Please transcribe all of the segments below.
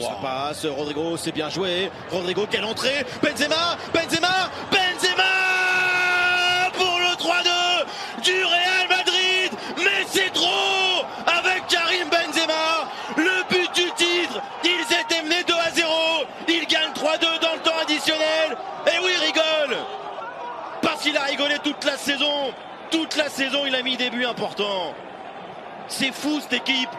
Ça passe, Rodrigo, c'est bien joué. Rodrigo, quelle entrée. Benzema Benzema Benzema Pour le 3-2 du Real Madrid. Mais c'est trop. Avec Karim Benzema, le but du titre. Ils étaient menés 2 à 0 Ils gagnent 3-2 dans le temps additionnel. Et oui, rigole. Parce qu'il a rigolé toute la saison. Toute la saison, il a mis des buts importants. C'est fou cette équipe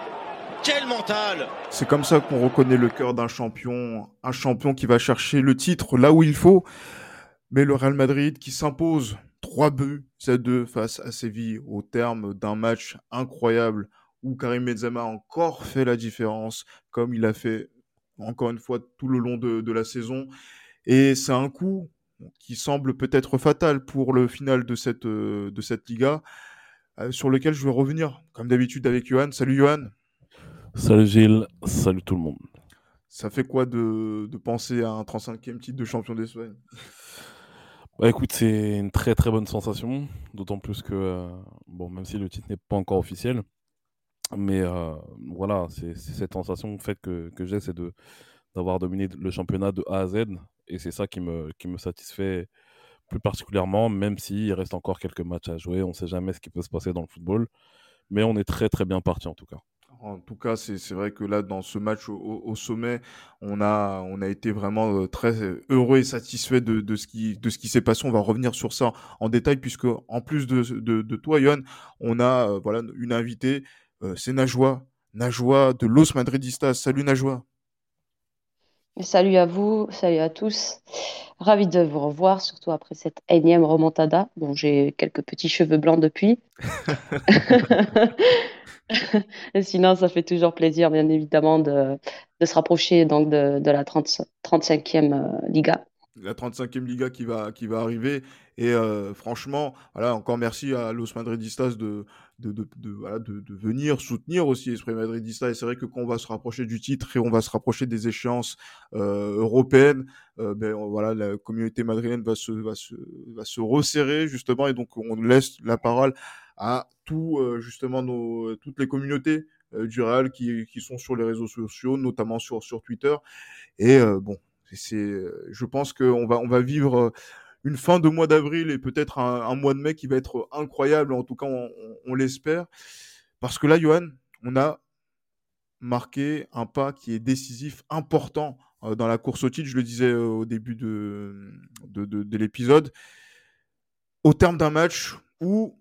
quel mental C'est comme ça qu'on reconnaît le cœur d'un champion, un champion qui va chercher le titre là où il faut. Mais le Real Madrid qui s'impose 3 buts à 2 face à Séville au terme d'un match incroyable où Karim Benzema a encore fait la différence comme il a fait encore une fois tout le long de, la saison. Et c'est un coup qui semble peut-être fatal pour le final de cette, de cette Liga, euh, sur lequel je vais revenir, comme d'habitude avec Johan. Salut Johan Salut Gilles, salut tout le monde. Ça fait quoi de, de penser à un 35e titre de champion d'Espagne? Bah écoute, c'est une très très bonne sensation, d'autant plus que, euh, bon, même si le titre n'est pas encore officiel, mais euh, voilà, c'est cette sensation fait que, que j'ai, c'est d'avoir dominé le championnat de A à Z, et c'est ça qui me, qui me satisfait plus particulièrement, même s'il reste encore quelques matchs à jouer, on ne sait jamais ce qui peut se passer dans le football, mais on est très très bien parti en tout cas. En tout cas, c'est vrai que là, dans ce match au, sommet, on a, on a été vraiment euh, très heureux et satisfait de, de ce qui, de ce qui s'est passé. On va revenir sur ça en détail, puisque en plus de, de, de toi, Yon, on a euh, voilà, une invitée, euh, c'est Najwa, Najwa de Los Madridistas. Salut Najwa. Salut à vous, salut à tous. Ravi de vous revoir, surtout après cette énième remontada. Bon, j'ai quelques petits cheveux blancs depuis. sinon, ça fait toujours plaisir, bien évidemment, de, se rapprocher donc de, la 35e euh, Liga. La 35e Liga qui va, qui va arriver. Et euh, franchement, voilà, encore merci à Los Madridistas de, de, de, de, venir soutenir aussi l'esprit madridista. Et c'est vrai que quand on va se rapprocher du titre et on va se rapprocher des échéances euh, européennes, ben, voilà, la communauté madrilène va se, va, se, va se resserrer justement. Et donc, on laisse la parole à tout, euh, justement nos, toutes les communautés euh, du Real qui, qui, sont sur les réseaux sociaux, notamment sur, sur Twitter. Et euh, bon, c'est, je pense qu'on va, on va vivre une fin de mois d'avril et peut-être un, mois de mai qui va être incroyable, en tout cas on, on, l'espère. Parce que là, Johan, on a marqué un pas qui est décisif, important dans la course au titre, je le disais au début de, de, de, de l'épisode, au terme d'un match où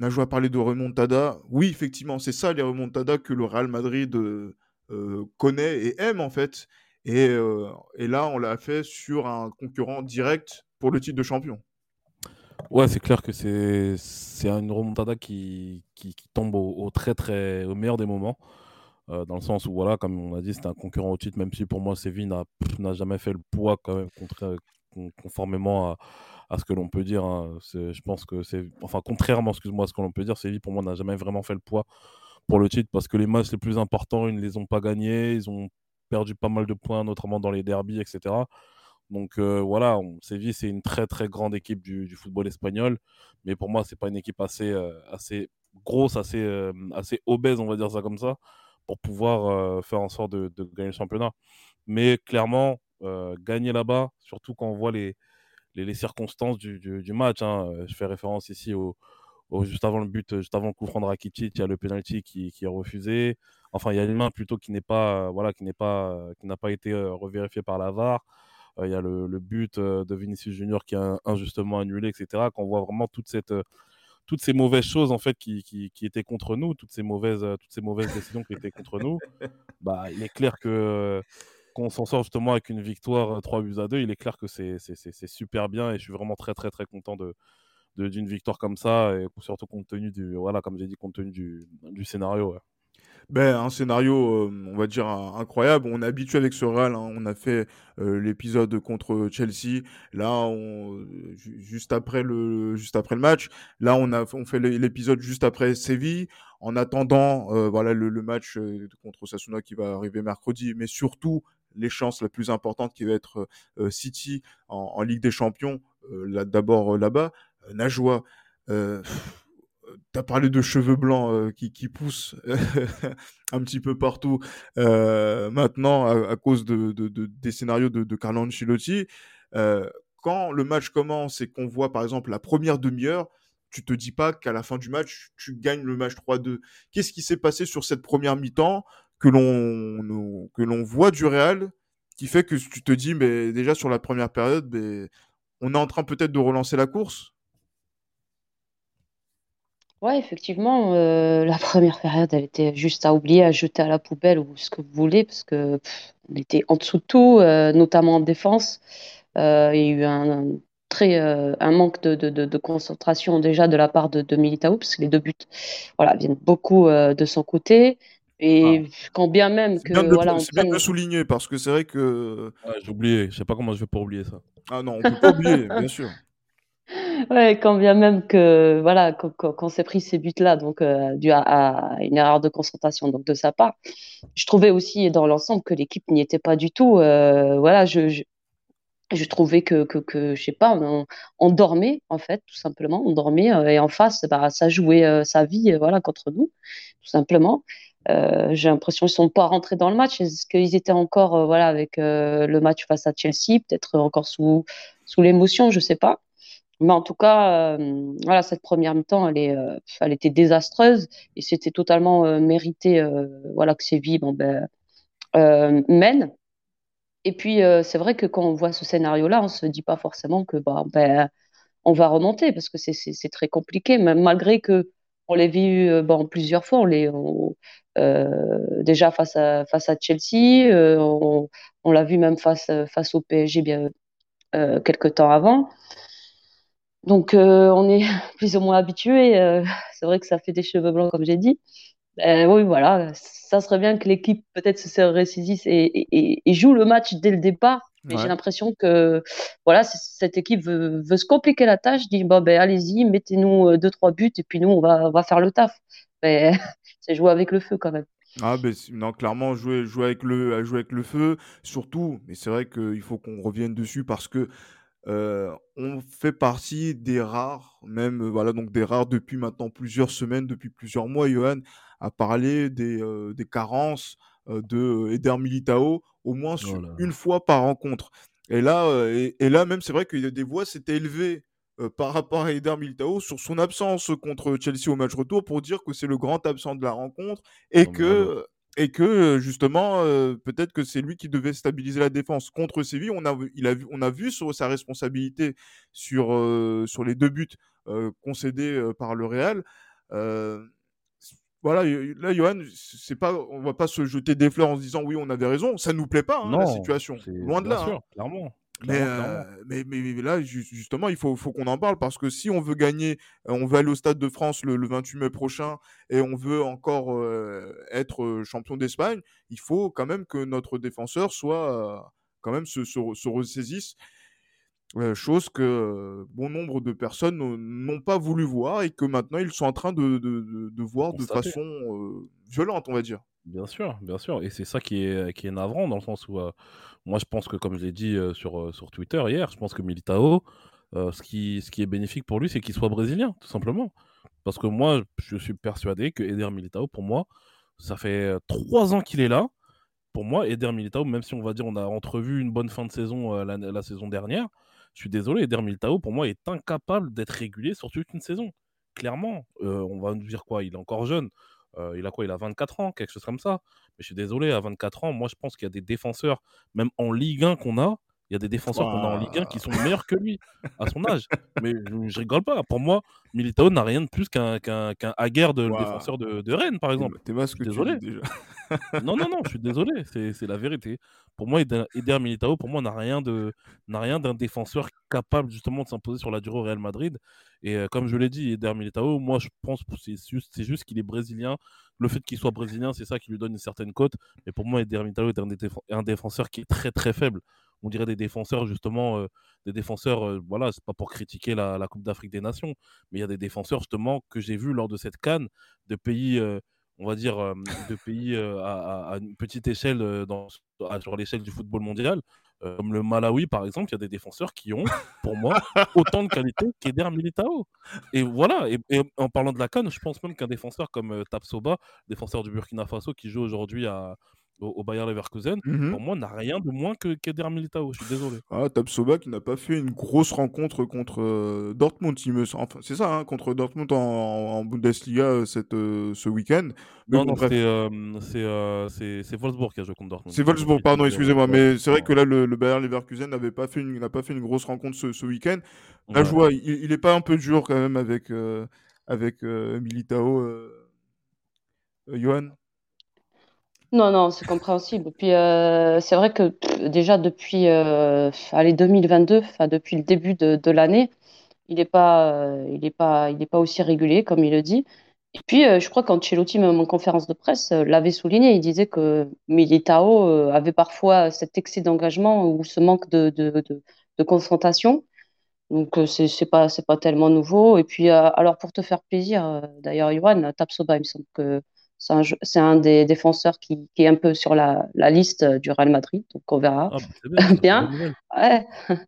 Najwa a parlé de remontada. Oui, effectivement, c'est ça les remontadas que le Real Madrid euh, euh, connaît et aime en fait. Euh, et, là, on l'a fait sur un concurrent direct pour le titre de champion. Ouais, c'est clair que c'est une remontada qui, tombe au, très très au meilleur des moments. dans le sens où, voilà, comme on a dit, c'est un concurrent au titre, même si pour moi, Séville n'a jamais fait le poids quand même, conformément à, à ce que l'on peut dire. Hein. Je pense que c'est. Enfin, contrairement, excuse-moi, à ce que l'on peut dire, Séville, pour moi, n'a jamais vraiment fait le poids pour le titre parce que les matchs les plus importants, ils ne les ont pas gagnés. Ils ont perdu pas mal de points, notamment dans les derbies, etc. Donc euh, voilà, Séville, c'est une très très grande équipe du, football espagnol. Mais pour moi, c'est pas une équipe assez, euh, assez grosse, assez, euh, assez obèse, on va dire ça comme ça, pour pouvoir faire en sorte de, de, gagner le championnat. Mais clairement, gagner là-bas, surtout quand on voit les, les, circonstances du, du, match. Hein. Euh, je fais référence ici au, juste avant le but, juste avant le coup franc de Rakitic, il y a le penalty qui, qui, est refusé. Enfin, il y a une main plutôt qui n'est pas, euh, voilà, qui n'est pas, qui n'a pas été euh, revérifiée par la VAR. il y a le, le, but de Vinicius Junior qui est injustement annulé, etc. Qu'on voit vraiment toute cette, toutes ces mauvaises choses en fait qui, qui, qui, étaient contre nous, toutes ces mauvaises, toutes ces mauvaises décisions qui étaient contre nous. Bah, il est clair que qu'on s'en sort justement avec une victoire 3 buts à 2, il est clair que c'est super bien et je suis vraiment très très très content de d'une victoire comme ça et surtout compte tenu du voilà comme j'ai dit compte tenu du, scénario. Ben, un scénario, on va dire, incroyable. On est habitué avec ce Real. Hein. On a fait l'épisode contre Chelsea. Là, juste, après le, juste après le match. Là, on, a, on fait l'épisode juste après Séville. En attendant, voilà, le, le match contre Sasuna qui va arriver mercredi. Mais surtout, les chances la plus importante qui va être euh, City en, Ligue des Champions, euh, d'abord euh, là-bas. Najwa, tu as parlé de cheveux blancs qui, poussent un petit peu partout maintenant à, cause de, de, des scénarios de, de Carlo Ancelotti. quand le match commence et qu'on voit par exemple la première demi-heure, tu te dis pas qu'à la fin du match, tu gagnes le match 3-2. Qu'est-ce qui s'est passé sur cette première mi-temps que l'on que l'on voit du Real qui fait que tu te dis mais déjà sur la première période mais on est en train peut-être de relancer la course? Ouais, effectivement, euh, la première période, elle était juste à oublier, à jeter à la poubelle ou ce que vous voulez, parce que on était en dessous de tout, euh, notamment en défense. Euh, il y a eu un, très un manque de, concentration déjà de la part de, de Militao, parce que les deux buts, voilà, viennent beaucoup de son côté. Et ah. quand bien même que voilà, c'est bien de le souligner parce que c'est vrai que j'ai oublié, je sais pas comment je vais pas oublier ça. Ah non, on peut pas oublier, bien sûr. Ouais, quand bien même que voilà, qu'on s'est pris ces buts-là, donc euh, dû à, une erreur de concentration donc de sa part, je trouvais aussi dans l'ensemble que l'équipe n'y était pas du tout. Euh, voilà, je, je, trouvais que, que, que, je sais pas, on, dormait en fait, tout simplement, on dormait euh, et en face, bah, ça jouait sa vie, voilà, contre nous, tout simplement. J'ai l'impression qu'ils sont pas rentrés dans le match. Est-ce qu'ils étaient encore, voilà, avec le match face à Chelsea, peut-être encore sous sous l'émotion, je sais pas. Mais en tout cas, euh, voilà, cette première mi-temps, elle, euh, elle était désastreuse et c'était totalement euh, mérité voilà, que Séville bon, ben, mène. Et puis, c'est vrai que quand on voit ce scénario-là, on ne se dit pas forcément que bah, ben, on va remonter parce que c'est très compliqué, même malgré que on l'ait vu bon, plusieurs fois. On les, déjà face à, face à Chelsea, on, on l'a vu même face, face au PSG bien quelques temps avant. Donc, euh, on est plus ou moins habitué. Euh, c'est vrai que ça fait des cheveux blancs, comme j'ai dit. Oui, voilà, ça serait bien que l'équipe peut-être se ressaisisse et, joue le match dès le départ. Mais j'ai l'impression que voilà, cette équipe veut, se compliquer la tâche, dit bon, ben, allez-y, mettez-nous euh, deux, trois buts et puis nous, on va, va faire le taf. Mais c'est jouer avec le feu quand même. Ah ben non, clairement jouer, jouer avec le jouer avec le feu, surtout. Mais c'est vrai qu'il faut qu'on revienne dessus parce que on fait partie des rares, même voilà, donc des rares depuis maintenant plusieurs semaines, depuis plusieurs mois, Johan, à parler des, des carences de Eder Militao, au moins oh une fois par rencontre. Et là, et, là même, c'est vrai que des voix s'étaient élevées par rapport à Eder Militao sur son absence contre Chelsea au match retour pour dire que c'est le grand absent de la rencontre et que et que justement, peut-être que c'est lui qui devait stabiliser la défense. Contre Séville, on a, il a vu, on a vu sur sa responsabilité sur, sur les deux buts concédés par le Real. Voilà, là, Johan, c'est pas, on va pas se jeter des fleurs en se disant oui, on avait raison. Ça nous plaît pas, hein, la situation. Loin de là. Hein. clairement. Euh, mais, mais, mais, là, justement, il faut, faut qu'on en parle parce que si on veut gagner, euh, on veut aller au Stade de France le, 28 mai prochain et on veut encore euh, être champion d'Espagne, il faut quand même que notre défenseur soit quand même se, se, ressaisisse. Chose que bon nombre de personnes n'ont pas voulu voir et que maintenant ils sont en train de, de, de, voir de façon violente, on va dire. Bien sûr, bien sûr. Et c'est ça qui est, qui est navrant dans le sens où moi, je pense que, comme je l'ai dit sur, sur Twitter hier, je pense que Militao, ce, qui, ce qui est bénéfique pour lui, c'est qu'il soit brésilien, tout simplement. Parce que moi, je suis persuadé que Eder Militao, pour moi, ça fait trois ans qu'il est là. Pour moi, Eder Militao, même si on va dire on a entrevu une bonne fin de saison la, la, saison dernière, je suis désolé, Eder Militao, pour moi, est incapable d'être régulier sur toute une saison. Clairement, on va nous dire quoi Il est encore jeune. Euh, il a quoi Il a 24 ans, quelque chose comme ça. Mais je suis désolé, à 24 ans, moi je pense qu'il y a des défenseurs, même en Ligue 1 qu'on a, il y a des défenseurs qu'on a en Ligue 1 qui sont meilleurs que lui à son âge. Mais je, rigole pas. Pour moi, Militao n'a rien de plus qu'un qu'un Haguer de défenseur de, de, Rennes, par exemple. T'es masque désolé. déjà. non, non, non, je suis désolé. C'est la vérité. Pour moi, Eder Militao, pour moi, n'a rien de n'a rien d'un défenseur capable justement de s'imposer sur la durée au Real Madrid. Et euh, comme je l'ai dit, Eder Militao, moi, je pense que c'est juste, juste qu'il est brésilien. Le fait qu'il soit brésilien, c'est ça qui lui donne une certaine cote. Mais pour moi, Eder Militao est un, un défenseur qui est très très faible on dirait des défenseurs justement, euh, des défenseurs, euh, voilà, c'est pas pour critiquer la, Coupe d'Afrique des Nations, mais il y a des défenseurs justement que j'ai vus lors de cette canne de pays, euh, on va dire, de pays à, une petite échelle sur l'échelle du football mondial. Comme le Malawi, par exemple, il y a des défenseurs qui ont, pour moi, autant de qualité qu'Eder Militao. Et voilà, et, en parlant de la Cannes, je pense même qu'un défenseur comme Tapsoba, défenseur du Burkina Faso, qui joue aujourd'hui à, au, Bayern Leverkusen, mmh pour moi, n'a rien de moins que qu'Eder Militao. Je suis désolé. Ah, Tapsoba qui n'a pas fait une grosse rencontre contre euh, Dortmund, Enfin, c'est ça, hein, contre Dortmund en, Bundesliga euh, cette, euh, ce week-end. Non, non, c'est Wolfsburg qui a joué contre Dortmund. C'est Wolfsburg, pardon, excusez-moi. Mais c'est vrai que là, le, le Bayern Leverkusen n'avait pas fait une, n'a pas fait une grosse rencontre ce, ce week-end. La joie, il, n'est est pas un peu dur quand même avec, avec Militao, Johan non, non, c'est compréhensible. Puis euh, c'est vrai que déjà depuis euh, allez, 2022, enfin depuis le début de, l'année, il n'est pas, euh, pas, pas aussi régulier comme il le dit. Et puis je crois qu'Ancelotti, même en conférence de presse, l'avait souligné. Il disait que Militao avait parfois cet excès d'engagement ou ce manque de, confrontation. Donc c'est c'est pas pas tellement nouveau. Et puis alors pour te faire plaisir, d'ailleurs, Yohan, Tapsoba, il me semble que c'est un, des défenseurs qui, est un peu sur la, liste du Real Madrid, donc on verra. Ah, bah, bien. Ouais.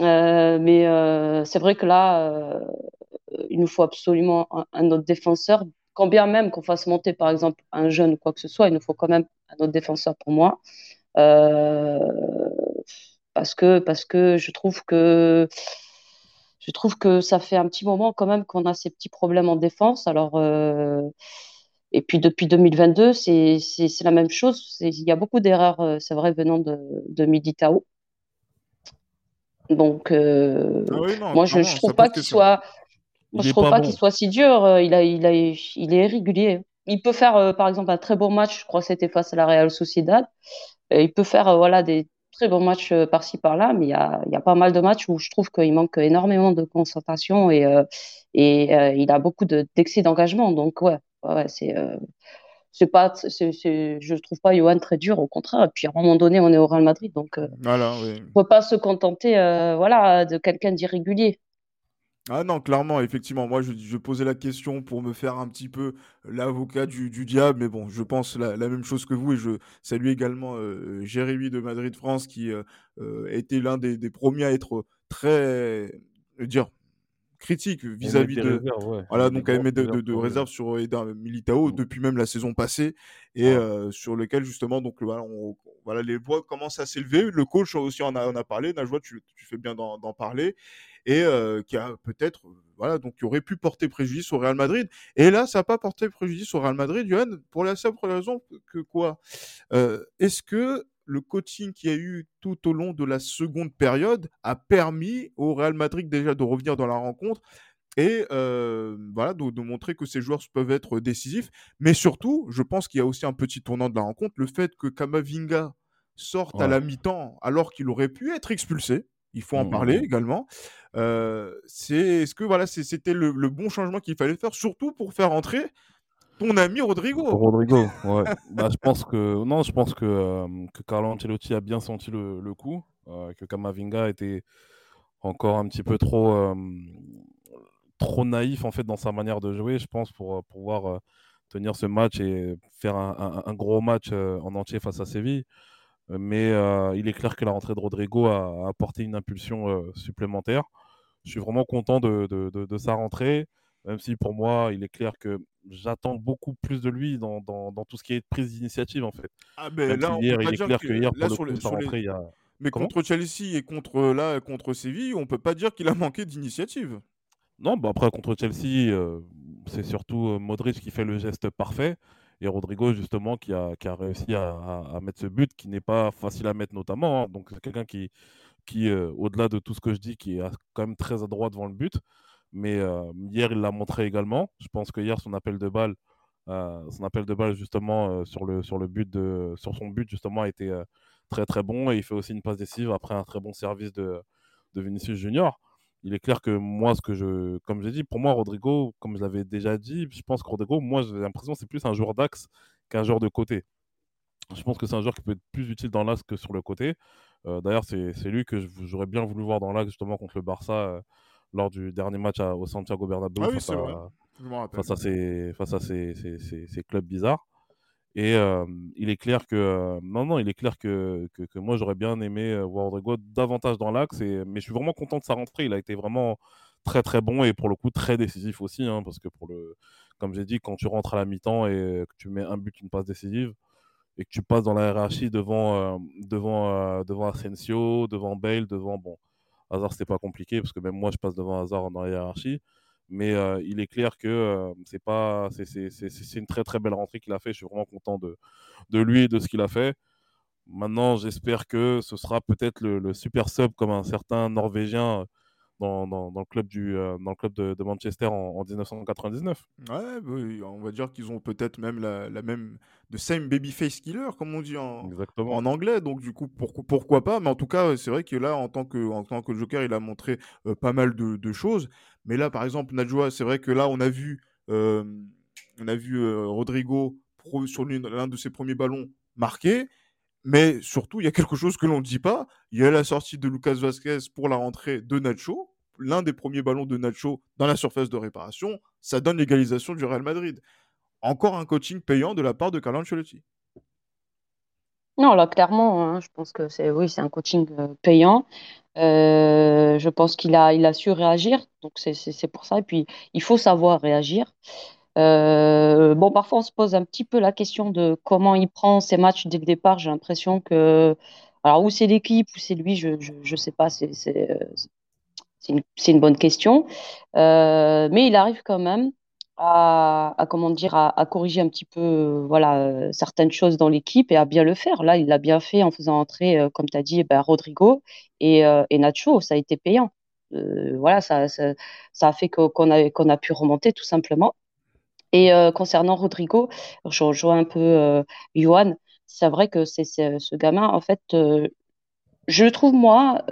Euh, mais euh, c'est vrai que là, euh, il nous faut absolument un, autre défenseur. Quand bien même qu'on fasse monter, par exemple, un jeune ou quoi que ce soit, il nous faut quand même un autre défenseur pour moi. parce, que, parce que je trouve que je trouve que ça fait un petit moment quand même qu'on a ces petits problèmes en défense. Alors, et puis depuis 2022, c'est la même chose. Il y a beaucoup d'erreurs, euh, c'est vrai, venant de, de Militao. Donc, euh, ah moi, je ne trouve pas qu'il soit, je trouve pas, qu'il soit si dur. Euh, il, a, il, a, il est irrégulier. Il peut faire, par exemple, un très beau match. Je crois que c'était face à la Real Sociedad. il peut faire, voilà, des très bons matchs par-ci par-là, mais il y, a, il y a, pas mal de matchs où je trouve qu'il manque énormément de concentration et, et il a beaucoup d'excès d'engagement. Donc, ouais, ouais, c'est euh, c'est pas c'est, je trouve pas Johan très dur au contraire et puis à un moment donné on est au Real Madrid donc euh, voilà oui. on peut pas se contenter euh, voilà de quelqu'un d'irrégulier ah non, clairement, effectivement. Moi, je, je, posais la question pour me faire un petit peu l'avocat du, du, diable, mais bon, je pense la, la, même chose que vous et je salue également Jérémy de Madrid France qui a été l'un des, des, premiers à être très, dire, critique vis-à-vis de voilà donc elle met de, de, de réserve sur Eder Militao mmh. depuis même la saison passée et euh, sur lequel justement donc voilà, on, voilà les voix commencent à s'élever. Le coach aussi en a, en a parlé. Najwa tu, tu fais bien d'en parler et euh, qui a peut-être voilà donc qui aurait pu porter préjudice au Real Madrid. Et là ça n'a pas porté préjudice au Real Madrid Johan pour la simple raison que quoi? Euh, est-ce que le coaching qu'il y a eu tout au long de la seconde période a permis au Real Madrid déjà de revenir dans la rencontre et euh, voilà de, montrer que ces joueurs peuvent être décisifs. Mais surtout, je pense qu'il y a aussi un petit tournant de la rencontre, le fait que Kamavinga sorte à la mi-temps alors qu'il aurait pu être expulsé. Il faut en parler mmh. également. Euh, c'est est-ce que voilà c'était le, le, bon changement qu'il fallait faire, surtout pour faire entrer ton ami Rodrigo. Rodrigo, ouais. bah, je pense que non, je pense que, euh, que Carlo Ancelotti a bien senti le, le coup, euh, que Kamavinga était encore un petit peu trop euh, trop naïf en fait dans sa manière de jouer, je pense, pour pouvoir tenir ce match et faire un, un, gros match en entier face à Séville. Mais il est clair que la rentrée de Rodrigo a, apporté une impulsion supplémentaire. Je suis vraiment content de, de, de, de sa rentrée même si pour moi, il est clair que j'attends beaucoup plus de lui dans, dans, dans, tout ce qui est prise d'initiative en fait. Ah mais là, il est clair que, hier, pour le coup, il y a... Mais contre Chelsea et contre là contre Séville, on peut pas dire qu'il a manqué d'initiative. Non, bah après contre Chelsea, euh, c'est surtout euh, Modric qui fait le geste parfait et Rodrigo justement qui a, qui a réussi à, à, mettre ce but qui n'est pas facile à mettre notamment. Hein. Donc c'est quelqu'un qui, qui euh, au-delà de tout ce que je dis, qui est quand même très adroit devant le but. Mais euh, hier, il l'a montré également. Je pense que hier, son appel de balle, euh, son appel de balle justement euh, sur le sur le but de sur son but justement a été très très bon et il fait aussi une passe décisive après un très bon service de, de Vinicius Junior. Il est clair que moi, ce que je, comme j'ai dit, pour moi, Rodrigo, comme je l'avais déjà dit, je pense que Rodrigo, moi, j'ai l'impression que c'est plus un joueur d'axe qu'un joueur de côté. Je pense que c'est un joueur qui peut être plus utile dans l'axe que sur le côté. D'ailleurs, c'est lui que j'aurais bien voulu voir dans l'axe justement contre le Barça lors du dernier match au Santiago Bernabéu ah face, à, face, à, ces, face à ces, ces, ces, clubs bizarres. Et il est clair que non, non, il est clair que, que, moi j'aurais bien aimé voir Rodrigo davantage dans l'axe. Mais je suis vraiment content de sa rentrée. Il a été vraiment très très bon et pour le coup très décisif aussi, hein, parce que pour le, comme j'ai dit, quand tu rentres à la mi-temps et que tu mets un but, une passe décisive et que tu passes dans la hiérarchie devant devant devant Asensio, devant Bale, devant bon, Hazard c'était pas compliqué parce que même moi je passe devant Hazard dans hiérarchie. Mais il est clair que c'est pas, c'est une très très belle rentrée qu'il a fait. Je suis vraiment content de, de lui et de ce qu'il a fait. Maintenant, j'espère que ce sera peut-être le, super sub comme un certain Norvégien dans, dans, dans le club, du, dans le club de, de Manchester en, en, 1999. Ouais, on va dire qu'ils ont peut-être même la, la, même the same babyface killer, comme on dit en, en anglais. Donc du coup, pourquoi, pourquoi pas? Mais en tout cas, c'est vrai que là, en tant que, en tant que Joker, il a montré pas mal de, de choses. Mais là, par exemple, Najwa, c'est vrai que là, on a vu, euh, on a vu euh, Rodrigo sur l'un de ses premiers ballons marquer. Mais surtout, il y a quelque chose que l'on ne dit pas. Il y a la sortie de Lucas Vasquez pour la rentrée de Nacho. L'un des premiers ballons de Nacho dans la surface de réparation. Ça donne l'égalisation du Real Madrid. Encore un coaching payant de la part de Carlo Ancelotti. Non, là, clairement, hein, je pense que c'est oui, c'est un coaching euh, payant. Euh, je pense qu'il a, il a su réagir, donc c'est pour ça. Et puis, il faut savoir réagir. Euh, bon, parfois, on se pose un petit peu la question de comment il prend ses matchs dès le départ. J'ai l'impression que. Alors, où c'est l'équipe, ou c'est lui, je ne sais pas. C'est une, une, bonne question. mais il arrive quand même à, comment dire à, corriger un petit peu euh, voilà euh, certaines choses dans l'équipe et à bien le faire. Là, il l'a bien fait en faisant entrer, euh, comme tu as dit, ben, Rodrigo et, et, Nacho. Ça a été payant. voilà, ça, ça, ça, a fait qu'on a, qu'on a pu remonter tout simplement. Et concernant Rodrigo, je rejoins un peu Johan. C'est vrai que c'est ce gamin, en fait, je trouve moi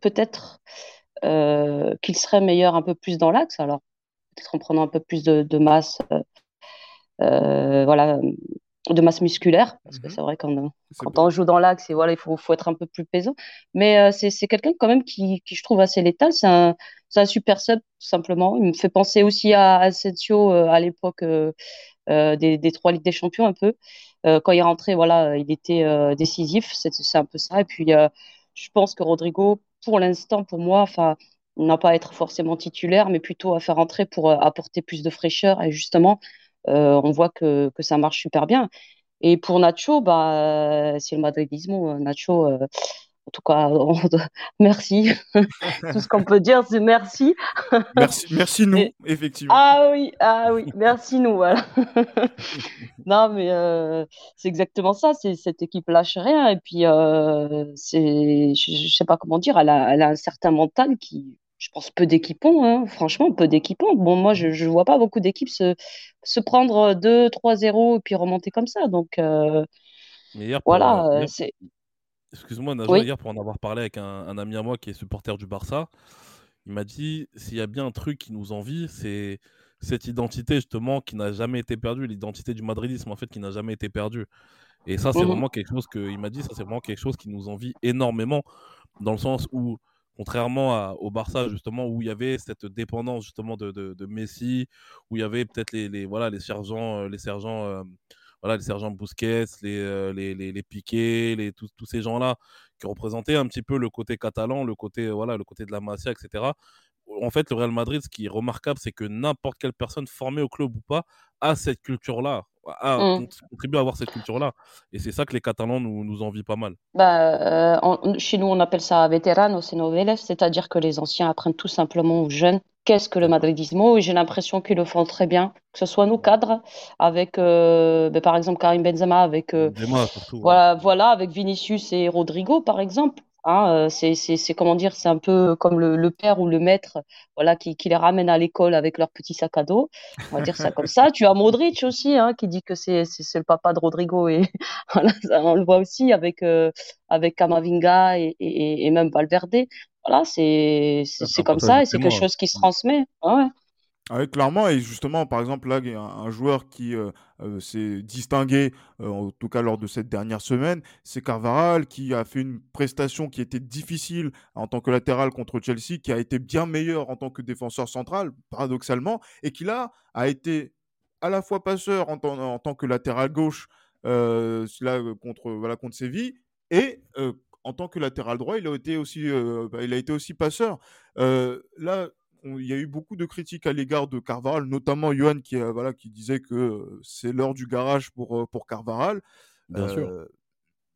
peut-être qu'il serait meilleur un peu plus dans l'axe. Alors peut-être en prenant un peu plus de, masse, euh, euh, voilà, de masse musculaire, parce que mhm. c'est vrai quand, quand on joue dans l'axe, voilà, il faut, faut, être un peu plus pesant. Mais euh, c'est quelqu'un quand même qui, qui, je trouve assez létal. C'est un, un, super sub, tout simplement. Il me fait penser aussi à Asensio à l'époque des, des, trois Ligues des Champions, un peu. quand il est rentré, voilà, il était décisif. C'est un peu ça. Et puis, je pense que Rodrigo, pour l'instant, pour moi, enfin, non pas être forcément titulaire, mais plutôt à faire entrer pour euh, apporter plus de fraîcheur. Et justement, euh, on voit que, que, ça marche super bien. Et pour Nacho, bah, c'est le madridismo. Nacho, euh, en tout cas, merci. Tout ce qu'on peut dire, c'est merci. merci. Merci nous, effectivement. Ah oui, ah oui, merci nous. Voilà. non, mais c'est exactement ça. C'est cette équipe lâche rien. Et puis, c'est, je, ne sais pas comment dire, elle a, elle a un certain mental qui, je pense, peu d'équipes hein. franchement, peu d'équipes Bon, moi, je ne vois pas beaucoup d'équipes se, se prendre 2-3-0 et puis remonter comme ça. Donc, euh, voilà. Euh, c'est... Excuse-moi, Najwa, hier, pour en avoir parlé avec un, ami à moi qui est supporter du Barça, il m'a dit s'il y a bien un truc qui nous envie, c'est cette identité justement qui n'a jamais été perdue, l'identité du madridisme en fait qui n'a jamais été perdue. Et ça, c'est mmh vraiment quelque chose que il m'a dit, ça c'est vraiment quelque chose qui nous envie énormément dans le sens où contrairement au Barça justement où il y avait cette dépendance justement de, Messi, où il y avait peut-être les, voilà les sergents, euh, les sergents, euh, voilà les sergents Busquets, les, euh, les, les, les les tous, tous ces gens-là qui représentaient un petit peu le côté catalan, le côté voilà le côté de la Masia, etc. En fait, le Real Madrid, ce qui est remarquable, c'est que n'importe quelle personne formée au club ou pas a cette culture-là à mmh. contribuer à avoir cette culture-là. Et c'est ça que les Catalans nous, nous envient pas mal. Bah, euh, chez nous, on appelle ça veteranos et noveles, c'est-à-dire que les anciens apprennent tout simplement aux jeunes qu'est-ce que le madridismo. Et j'ai l'impression qu'ils le font très bien, que ce soit nos cadres, avec euh, bah, par exemple Karim Benzema, avec, euh, voilà, voilà, avec Vinicius et Rodrigo, par exemple. Hein, c'est, c'est, comment dire, c'est un peu comme le, le, père ou le maître, voilà, qui, qui les ramène à l'école avec leur petit sac à dos. On va dire ça comme ça. Tu as Modric aussi, hein, qui dit que c'est, c'est, le papa de Rodrigo et voilà, on le voit aussi avec euh, avec Camavinga et, et, et, même Valverde. Voilà, c'est c'est, comme ça et c'est quelque chose qui se transmet. Ouais. Ah clairement, et justement, par exemple, là, a un, joueur qui euh, euh, s'est distingué, euh, en tout cas lors de cette dernière semaine, c'est Carvaral, qui a fait une prestation qui était difficile en tant que latéral contre Chelsea, qui a été bien meilleur en tant que défenseur central, paradoxalement, et qui là a été à la fois passeur en, tant que latéral gauche là, contre, voilà, contre Séville. Et en tant que latéral droit, il a été aussi, il a été aussi passeur. là, il y a eu beaucoup de critiques à l'égard de Carvaral, notamment Johan qui, voilà, qui disait que c'est l'heure du garage pour, pour Carvaral. Bien sûr.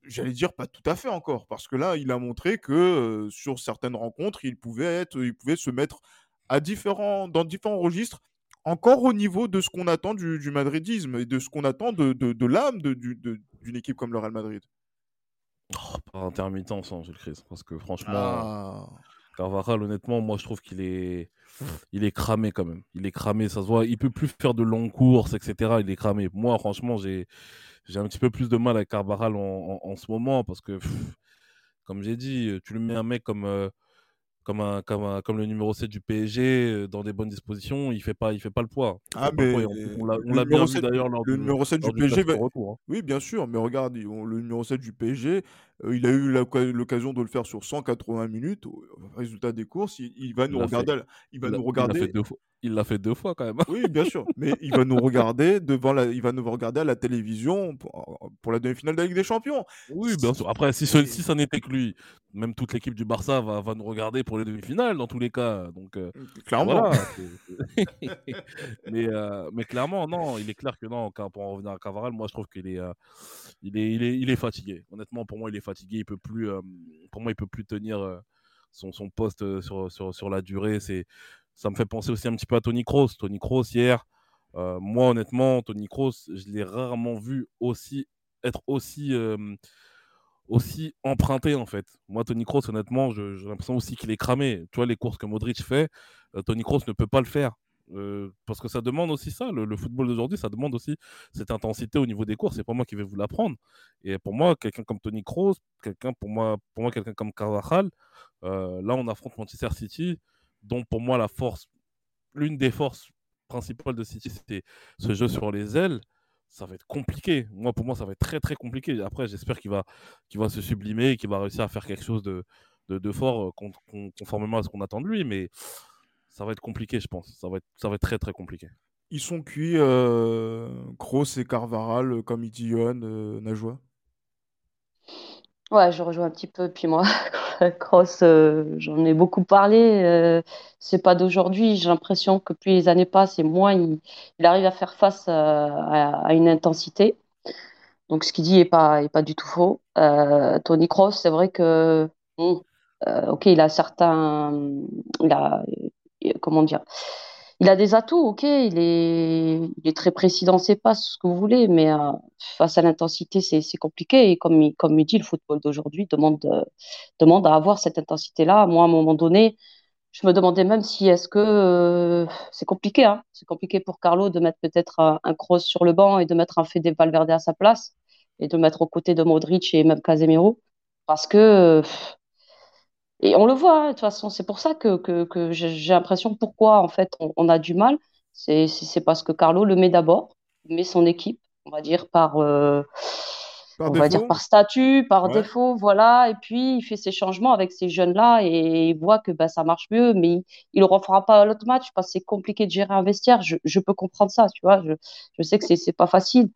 J'allais dire pas tout à fait encore, parce que là, il a montré que sur certaines rencontres, il pouvait, être, il pouvait se mettre à différents, dans différents registres, encore au niveau de ce qu'on attend du, madridisme et de ce qu'on attend de, de, l'âme d'une équipe comme le Real Madrid. Oh, par intermittence, hein, Gilles Chris, parce que franchement, ah. Carvajal, honnêtement, moi je trouve qu'il est, il est cramé quand même. Il est cramé, ça se voit. Il peut plus faire de longues courses, etc. Il est cramé. Moi, franchement, j'ai, j'ai un petit peu plus de mal avec Carvajal en, ce moment parce que, comme j'ai dit, tu lui mets un mec comme euh, comme, un, comme, comme le numéro 7 du PSG euh, dans des bonnes dispositions, il fait pas, il fait pas le poids. Ah, mais on, l'a bien vu d'ailleurs lors le numéro 7 du, PSG. Retour, hein. Oui, bien sûr, mais regarde, le numéro 7 du PSG, euh, il a eu l'occasion de le faire sur 180 minutes. Résultat des courses, il, va nous regarder. il va nous regarder. Il l'a fait deux fois quand même. Oui, bien sûr. Mais il va nous regarder devant la, il va nous regarder à la télévision pour, pour la demi-finale de la Ligue des Champions. Oui, bien sûr. Après, si, si ça n'était que lui, même toute l'équipe du Barça va, va, nous regarder pour les demi-finales dans tous les cas. Donc, euh, clairement. mais, euh, mais clairement, non, il est clair que non. Pour en revenir à Cavaral, moi, je trouve qu'il est, euh, il est, il est, il est fatigué. Honnêtement, pour moi, il est fatigué. Il peut plus, pour moi, il peut plus tenir. Son, son, poste sur, sur, sur la durée. C'est ça me fait penser aussi un petit peu à Tony Kroos. Tony Kroos hier, euh, moi honnêtement, Tony Kroos, je l'ai rarement vu aussi être aussi aussi emprunté en fait. Moi, Tony Kroos, honnêtement, j'ai l'impression aussi qu'il est cramé. Tu vois, les courses que Modric fait, euh, Tony Kroos ne peut pas le faire. Euh, parce que ça demande aussi ça, le, football d'aujourd'hui, ça demande aussi cette intensité au niveau des courses. C'est pas moi qui vais vous l'apprendre. Et pour moi, quelqu'un comme Tony Kroos, quelqu'un pour moi, pour moi, quelqu'un comme Carvajal, là, on affronte Manchester City dont pour moi la force, l'une des forces principales de City, c'était ce jeu sur les ailes. Ça va être compliqué. Moi, pour moi, ça va être très très compliqué. Après, j'espère qu'il va, qu'il va se sublimer, qu'il va réussir à faire quelque chose de, de, fort euh, conformément à ce qu'on attend de lui. Mais ça va être compliqué, je pense. Ça va être, ça va être très très compliqué. Ils sont cuits, euh, et Carvaral, comme il dit Johan, euh, Najwa Ouais, je rejoins un petit peu. Puis moi, Cross, euh, j'en ai beaucoup parlé. Euh, c'est pas d'aujourd'hui. J'ai l'impression que plus les années passent et moins il, arrive à faire face à, une intensité. Donc ce qu'il dit est pas, est pas du tout faux. Euh, Tony Cross, c'est vrai que, ok, il a certains, il a, comment dire, il a des atouts, ok, il est, très précis dans ses passes, ce que vous voulez, mais euh, face à l'intensité, c'est compliqué. Et comme, il, comme dit, le football d'aujourd'hui demande, euh, demande à avoir cette intensité-là. Moi, à un moment donné, je me demandais même si est-ce que euh, c'est compliqué, hein, c'est compliqué pour Carlo de mettre peut-être un, un, cross sur le banc et de mettre un Fede Valverde à sa place et de mettre aux côtés de Modric et même Casemiro, parce que et on le voit, hein, de toute façon, c'est pour ça que, que, j'ai l'impression pourquoi en fait on, a du mal. C'est parce que Carlo le met d'abord, met son équipe, on va dire par, euh, on va dire par statut, par défaut, voilà. Et puis il fait ses changements avec ces jeunes-là et il voit que bah, ça marche mieux, mais il ne refera pas l'autre match parce que c'est compliqué de gérer un vestiaire. Je, je, peux comprendre ça, tu vois. Je, je sais que c'est pas facile.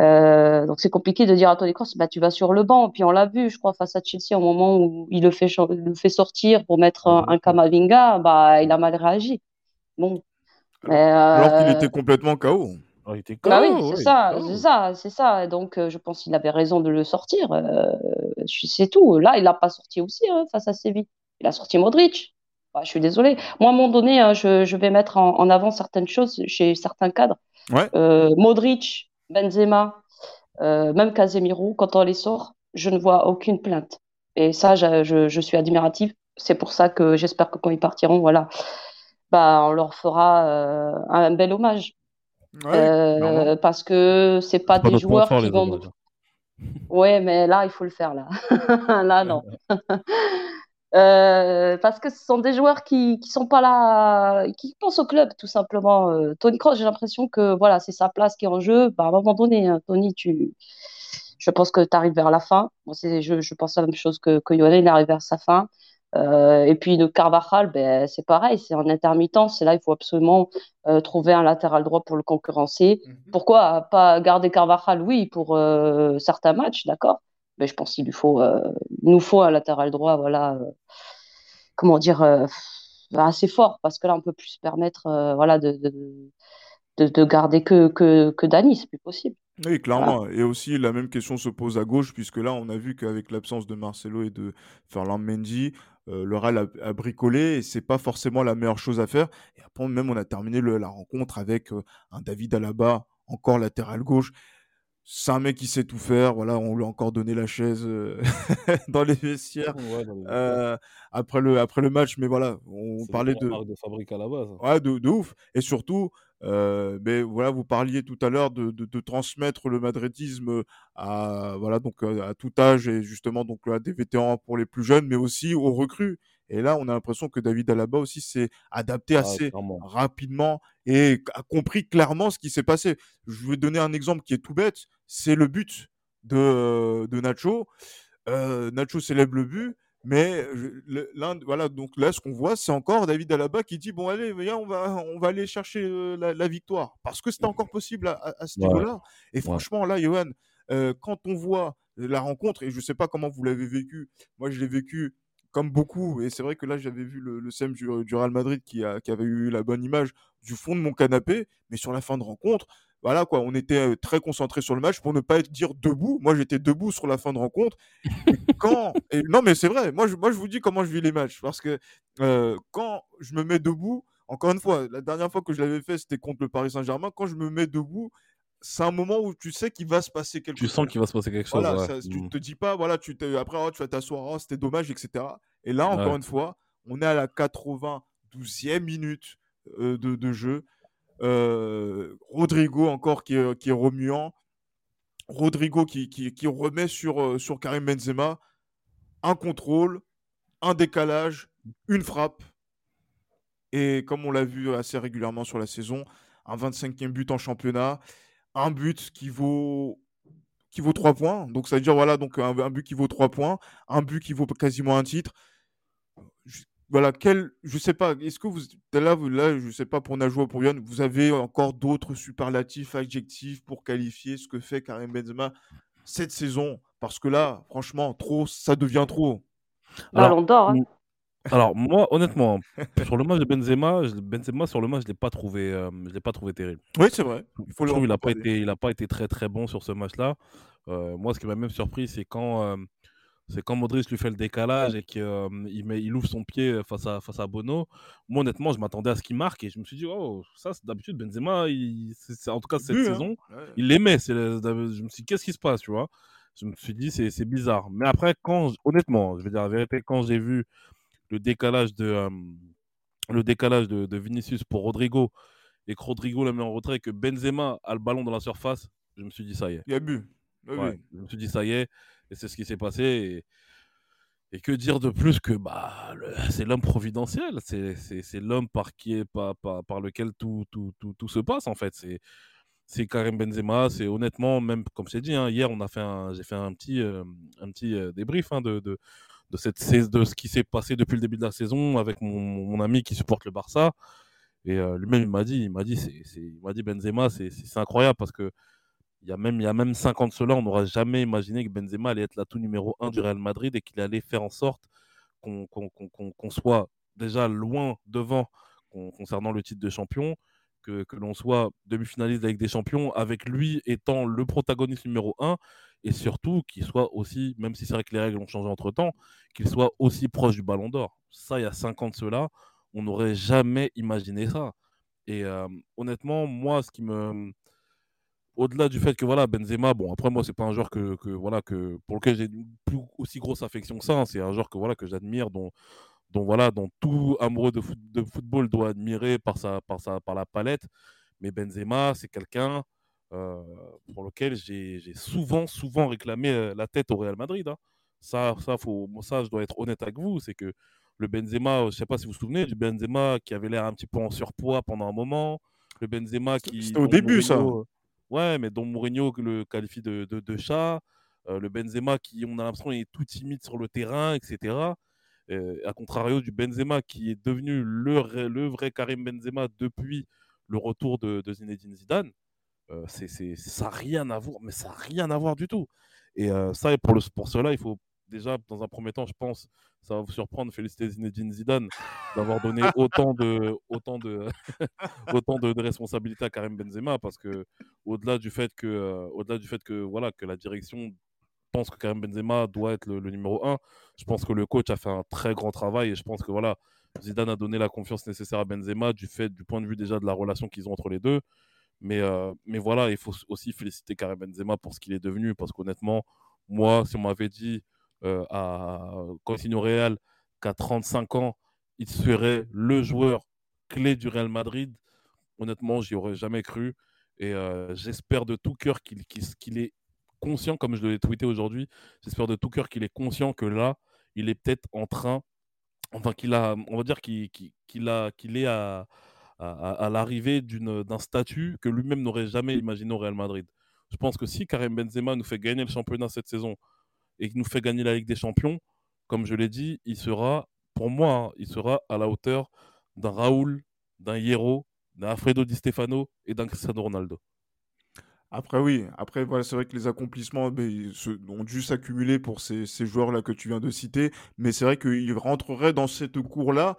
Euh, donc c'est compliqué de dire à Tony Kroos, bah, tu vas sur le banc. Puis on l'a vu, je crois, face à Chelsea, au moment où il le fait, le fait sortir pour mettre un, un Kamavinga, bah, il a mal réagi. Bon. Mais, Alors qu'il euh, était complètement KO. Ah, il était KO bah oui, c'est ça, c'est ça, c'est ça. Donc euh, je pense qu'il avait raison de le sortir. c'est tout. Là, il l'a pas sorti aussi hein, face à Séville. Il a sorti Modric. Bah, je suis désolé. Moi, à un moment donné, hein, je, je, vais mettre en, en, avant certaines choses chez certains cadres. Ouais. Modric, Benzema, euh, même Casemiro, quand on les sort, je ne vois aucune plainte. Et ça, je, suis admirative. C'est pour ça que j'espère que quand ils partiront, voilà, bah, on leur fera euh, un bel hommage. Euh, parce que c'est pas, pas des joueurs qui vont. Ouais, mais là, il faut le faire là. là, non. Euh, parce que ce sont des joueurs qui qui sont pas là, qui pensent au club tout simplement. Euh, Tony Cross, j'ai l'impression que voilà, c'est sa place qui est en jeu. Bah, à un moment donné, hein, Tony, tu, je pense que tu arrives vers la fin. Moi, je, je, pense la même chose que, que Yoann, il arrive vers sa fin. Euh, et puis le Carvajal, ben, c'est pareil, c'est en intermittence. Et là, il faut absolument euh, trouver un latéral droit pour le concurrencer. Mhm. Pourquoi pas garder Carvajal? Oui, pour euh, certains matchs, d'accord. Mais je pense qu'il faut, nous faut un latéral droit, voilà, comment dire, assez fort, parce que là, on peut plus se permettre, voilà, de, de, de, garder que, que, que Dani, c'est plus possible. Oui, clairement. Et aussi, la même question se pose à gauche, puisque là, on a vu qu'avec l'absence de Marcelo et de Ferland Mendy, euh, le Real a, bricolé et c'est pas forcément la meilleure chose à faire. Et après, même, on a terminé la rencontre avec euh, un David Alaba, encore latéral gauche. C'est un mec qui sait tout faire. Voilà, on lui a encore donné la chaise euh, dans les vestiaires après, le, après le match. Mais voilà, on parlait de. de fabrique à la base. Ouais, de, de ouf. Et surtout, euh, mais voilà, vous parliez tout à l'heure de, de, transmettre le madridisme à voilà donc à tout âge et justement donc à des vétérans pour les plus jeunes, mais aussi aux recrues. Et là, on a l'impression que David Alaba aussi s'est adapté ah, assez rapidement et a compris clairement ce qui s'est passé. Je vais donner un exemple qui est tout bête, c'est le but de, de Nacho. Euh, Nacho célèbre le but, mais l'un, voilà, donc là, ce qu'on voit, c'est encore David Alaba qui dit bon, allez, viens, on va, on va aller chercher la, victoire parce que c'était encore possible à, ce niveau-là. Et franchement, là, Johan, quand on voit la rencontre, et je ne sais pas comment vous l'avez vécu, moi, je l'ai vécu comme beaucoup, et c'est vrai que là, j'avais vu le, le SEM du, Real Madrid qui, a, qui avait eu la bonne image du fond de mon canapé, mais sur la fin de rencontre, voilà quoi, on était très concentré sur le match pour ne pas être dire debout. Moi, j'étais debout sur la fin de rencontre. quand et, non, mais c'est vrai. Moi je, moi, je vous dis comment je vis les matchs parce que quand je me mets debout, encore une fois, la dernière fois que je l'avais fait, c'était contre le Paris Saint-Germain. Quand je me mets debout, c'est un moment où tu sais qu'il va se passer quelque chose. Tu sens qu'il va se passer quelque chose. Tu mmh. te dis pas, voilà, tu après, oh, tu vas t'asseoir, oh, c'était dommage, etc. Et là, encore une fois, on est à la 92e minute de, de, jeu. Euh, Rodrigo encore qui est, qui est, remuant. Rodrigo qui, qui, remet sur, euh, sur Karim Benzema un contrôle, un décalage, une frappe. Et comme on l'a vu assez régulièrement sur la saison, un 25e but en championnat, un but qui vaut qui vaut 3 points. Donc ça veut dire voilà donc un, un but qui vaut 3 points, un but qui vaut quasiment un titre voilà, quel, je sais pas, est-ce que vous, là, vous, là, je sais pas pour Najwa ou pour Yann, vous avez encore d'autres superlatifs, adjectifs pour qualifier ce que fait Karim Benzema cette saison? Parce que là, franchement, trop, ça devient trop. Alors, d'or. Hein. Alors moi, honnêtement, sur le match de Benzema, Benzema sur le match, je l'ai pas trouvé, euh, je l'ai pas trouvé terrible. Oui, c'est vrai. Il faut il a pas été, il a pas été très très bon sur ce match-là. Euh, moi, ce qui m'a même surpris, c'est quand euh, c'est quand Modric lui fait le décalage et qu'il il ouvre son pied face à, face à Bono. Moi, honnêtement, je m'attendais à ce qu'il marque et je me suis dit, oh, ça, d'habitude, Benzema, il, en tout cas, cette hein. saison, il l'aimait. Je me suis dit, qu'est-ce qui se passe, tu vois? Je me suis dit, c'est bizarre. Mais après, quand, honnêtement, je vais dire la vérité, quand j'ai vu le décalage de, le décalage de, de, Vinicius pour Rodrigo et que Rodrigo la met en retrait et que Benzema a le ballon dans la surface, je me suis dit, ça y est. Il y a bu. Je me suis dit, ça y est. Et c'est ce qui s'est passé. Et, que dire de plus que bah, c'est l'homme providentiel, c'est l'homme par, qui par, par, lequel tout, tout, tout, tout, se passe en fait. C'est Karim Benzema, c'est honnêtement, même comme je t'ai dit, hein, hier on a fait j'ai fait un petit, euh, un petit euh, débrief hein, de, de, de, cette, de ce qui s'est passé depuis le début de la saison avec mon, ami qui supporte le Barça. Et euh, lui-même, il m'a dit, il m'a dit, c'est, il m'a dit Benzema, c'est incroyable parce que il y a même, il y a même 5 ans de cela, on n'aurait jamais imaginé que Benzema allait être l'atout numéro 1 du Real Madrid et qu'il allait faire en sorte qu'on soit déjà loin devant concernant le titre de champion, que, que l'on soit demi-finaliste avec des champions, avec lui étant le protagoniste numéro 1, et surtout qu'il soit aussi, même si c'est vrai que les règles ont changé entre-temps, qu'il soit aussi proche du ballon d'or. Ça, il y a 5 ans de cela, on n'aurait jamais imaginé ça. Et euh, honnêtement, moi, ce qui me au-delà du fait que voilà Benzema bon après moi c'est pas un joueur que, voilà que pour lequel j'ai une plus aussi grosse affection que ça hein. c'est un joueur que voilà que j'admire dont dont voilà dont tout amoureux de, football doit admirer par sa par sa par la palette mais Benzema c'est quelqu'un pour lequel j'ai souvent souvent réclamé euh, la tête au Real Madrid hein. ça ça faut ça je dois être honnête avec vous c'est que le Benzema je sais pas si vous vous souvenez du Benzema qui avait l'air un petit peu en surpoids pendant un moment le Benzema qui c'était au début ça Ouais, mais dont Mourinho le qualifie de, de, chat. Euh, le Benzema qui, on a l'impression, est tout timide sur le terrain, etc. à contrario du Benzema qui est devenu le, le vrai Karim Benzema depuis le retour de, de Zinedine Zidane, euh, c'est, ça n'a rien à voir, mais ça n'a rien à voir du tout. Et euh, ça, pour, le, pour cela, il faut déjà, dans un premier temps, je pense, ça va vous surprendre, féliciter Zinedine Zidane d'avoir donné autant de, autant de, autant de, responsabilités à Karim Benzema, parce que au-delà du fait que, euh, au-delà du fait que, voilà, que la direction pense que Karim Benzema doit être le, numéro 1, je pense que le coach a fait un très grand travail et je pense que voilà, Zidane a donné la confiance nécessaire à Benzema du fait, du point de vue déjà de la relation qu'ils ont entre les deux. Mais, euh, mais voilà, il faut aussi féliciter Karim Benzema pour ce qu'il est devenu parce qu'honnêtement, moi, si on m'avait dit euh, à Coutinho Real qu'à 35 ans, il serait le joueur clé du Real Madrid, honnêtement, j'y aurais jamais cru. Et euh, j'espère de tout cœur qu'il est conscient, comme je l'ai tweeté aujourd'hui, j'espère de tout cœur qu'il est conscient que là, il est peut-être en train, enfin qu'il a, on va dire qu'il a, qu'il est à, à, l'arrivée d'un statut que lui-même n'aurait jamais imaginé au Real Madrid. Je pense que si Karim Benzema nous fait gagner le championnat cette saison et qu'il nous fait gagner la Ligue des Champions, comme je l'ai dit, il sera, pour moi, hein, il sera à la hauteur d'un Raoul, d'un Hierro, d'un Alfredo Di Stefano et d'un Cristiano Ronaldo. Après, oui. Après, voilà, c'est vrai que les accomplissements ben, ont dû s'accumuler pour ces, joueurs-là que tu viens de citer. Mais c'est vrai qu'ils rentreraient dans cette cour-là.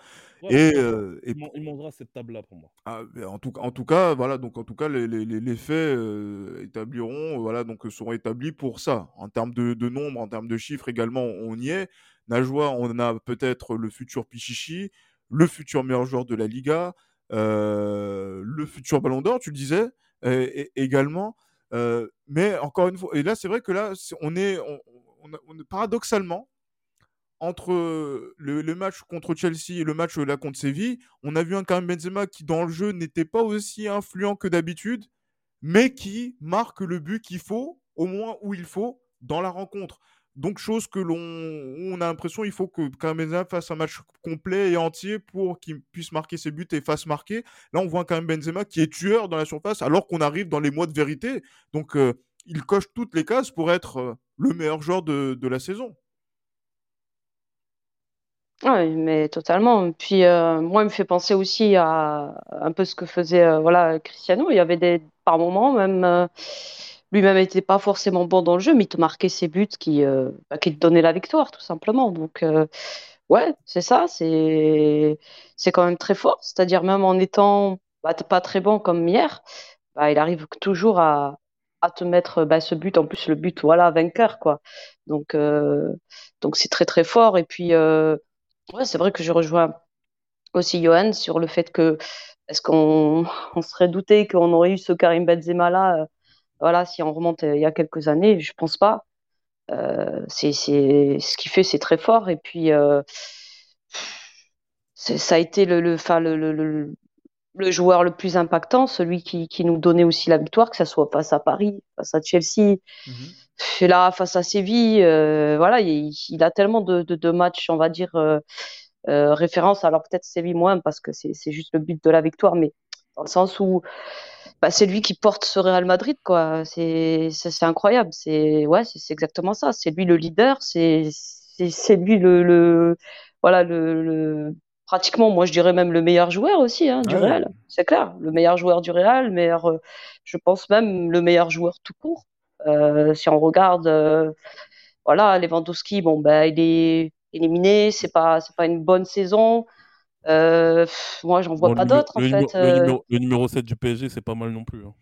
et, euh, il mangera cette table-là pour moi. Ah, ben, en, tout, en tout cas, voilà, donc en tout cas, les, les, faits euh, établiront, voilà, donc seront établis pour ça. En termes de, de nombre, en termes de chiffres également, on y est. Najwa, on a peut-être le futur Pichichi, le futur meilleur joueur de la Liga, euh, le futur Ballon d'Or, tu le disais, également mais encore une fois, et là, c'est vrai que là, on est, paradoxalement, entre le, match contre Chelsea et le match là contre Séville, on a vu un Karim Benzema qui, dans le jeu, n'était pas aussi influent que d'habitude, mais qui marque le but qu'il faut, au moins où il faut, dans la rencontre. Donc, chose que l'on on a l'impression il faut que Karim fasse un match complet et entier pour qu'il puisse marquer ses buts et fasse marquer. Là, on voit quand même Benzema qui est tueur dans la surface alors qu'on arrive dans les mois de vérité. Donc, euh, il coche toutes les cases pour être euh, le meilleur joueur de, la saison. Oui, mais totalement. Puis euh, moi, il me fait penser aussi à un peu ce que faisait voilà Cristiano. Il y avait des par moments même lui-même n'était pas forcément bon dans le jeu, mais il te marquait ses buts qui, euh, bah, qui te donnaient la victoire, tout simplement. Donc, euh, ouais, c'est ça, c'est, quand même très fort. C'est-à-dire, même en étant bah, pas très bon comme hier, bah, il arrive toujours à, à te mettre bah, ce but, en plus le but, voilà, vainqueur, quoi. Donc, euh, donc c'est très très fort. Et puis, ouais, c'est vrai que je rejoins aussi Johan sur le fait que est-ce qu'on on serait douté qu'on aurait eu ce Karim Benzema là voilà, si on remonte euh, il y a quelques années, je pense pas. Euh, c'est, ce qu'il fait, c'est très fort. Et puis, euh, ça a été le, le, le, le, joueur le plus impactant, celui qui, qui, nous donnait aussi la victoire, que ce soit face à Paris, face à Chelsea, et là, face à Séville. voilà, il, il, a tellement de, de, de, matchs, on va dire, référence. Alors peut-être Séville moins, parce que c'est, c'est juste le but de la victoire, mais dans le sens où bah, c'est lui qui porte ce Real Madrid, quoi. C'est, incroyable. C'est, ouais, c'est, exactement ça. C'est lui le leader. C'est, lui le, le voilà, le, pratiquement, moi je dirais même le meilleur joueur aussi hein, du Real. C'est clair, le meilleur joueur du Real, meilleur, euh, je pense même le meilleur joueur tout court. Euh, si on regarde, euh, voilà, Lewandowski, bon ben il est éliminé, c'est pas, c'est pas une bonne saison. Euh, moi, j'en vois pas d'autres, en le fait. Numéro, le, numéro, le, numéro, 7 du PSG, c'est pas mal non plus. Hein.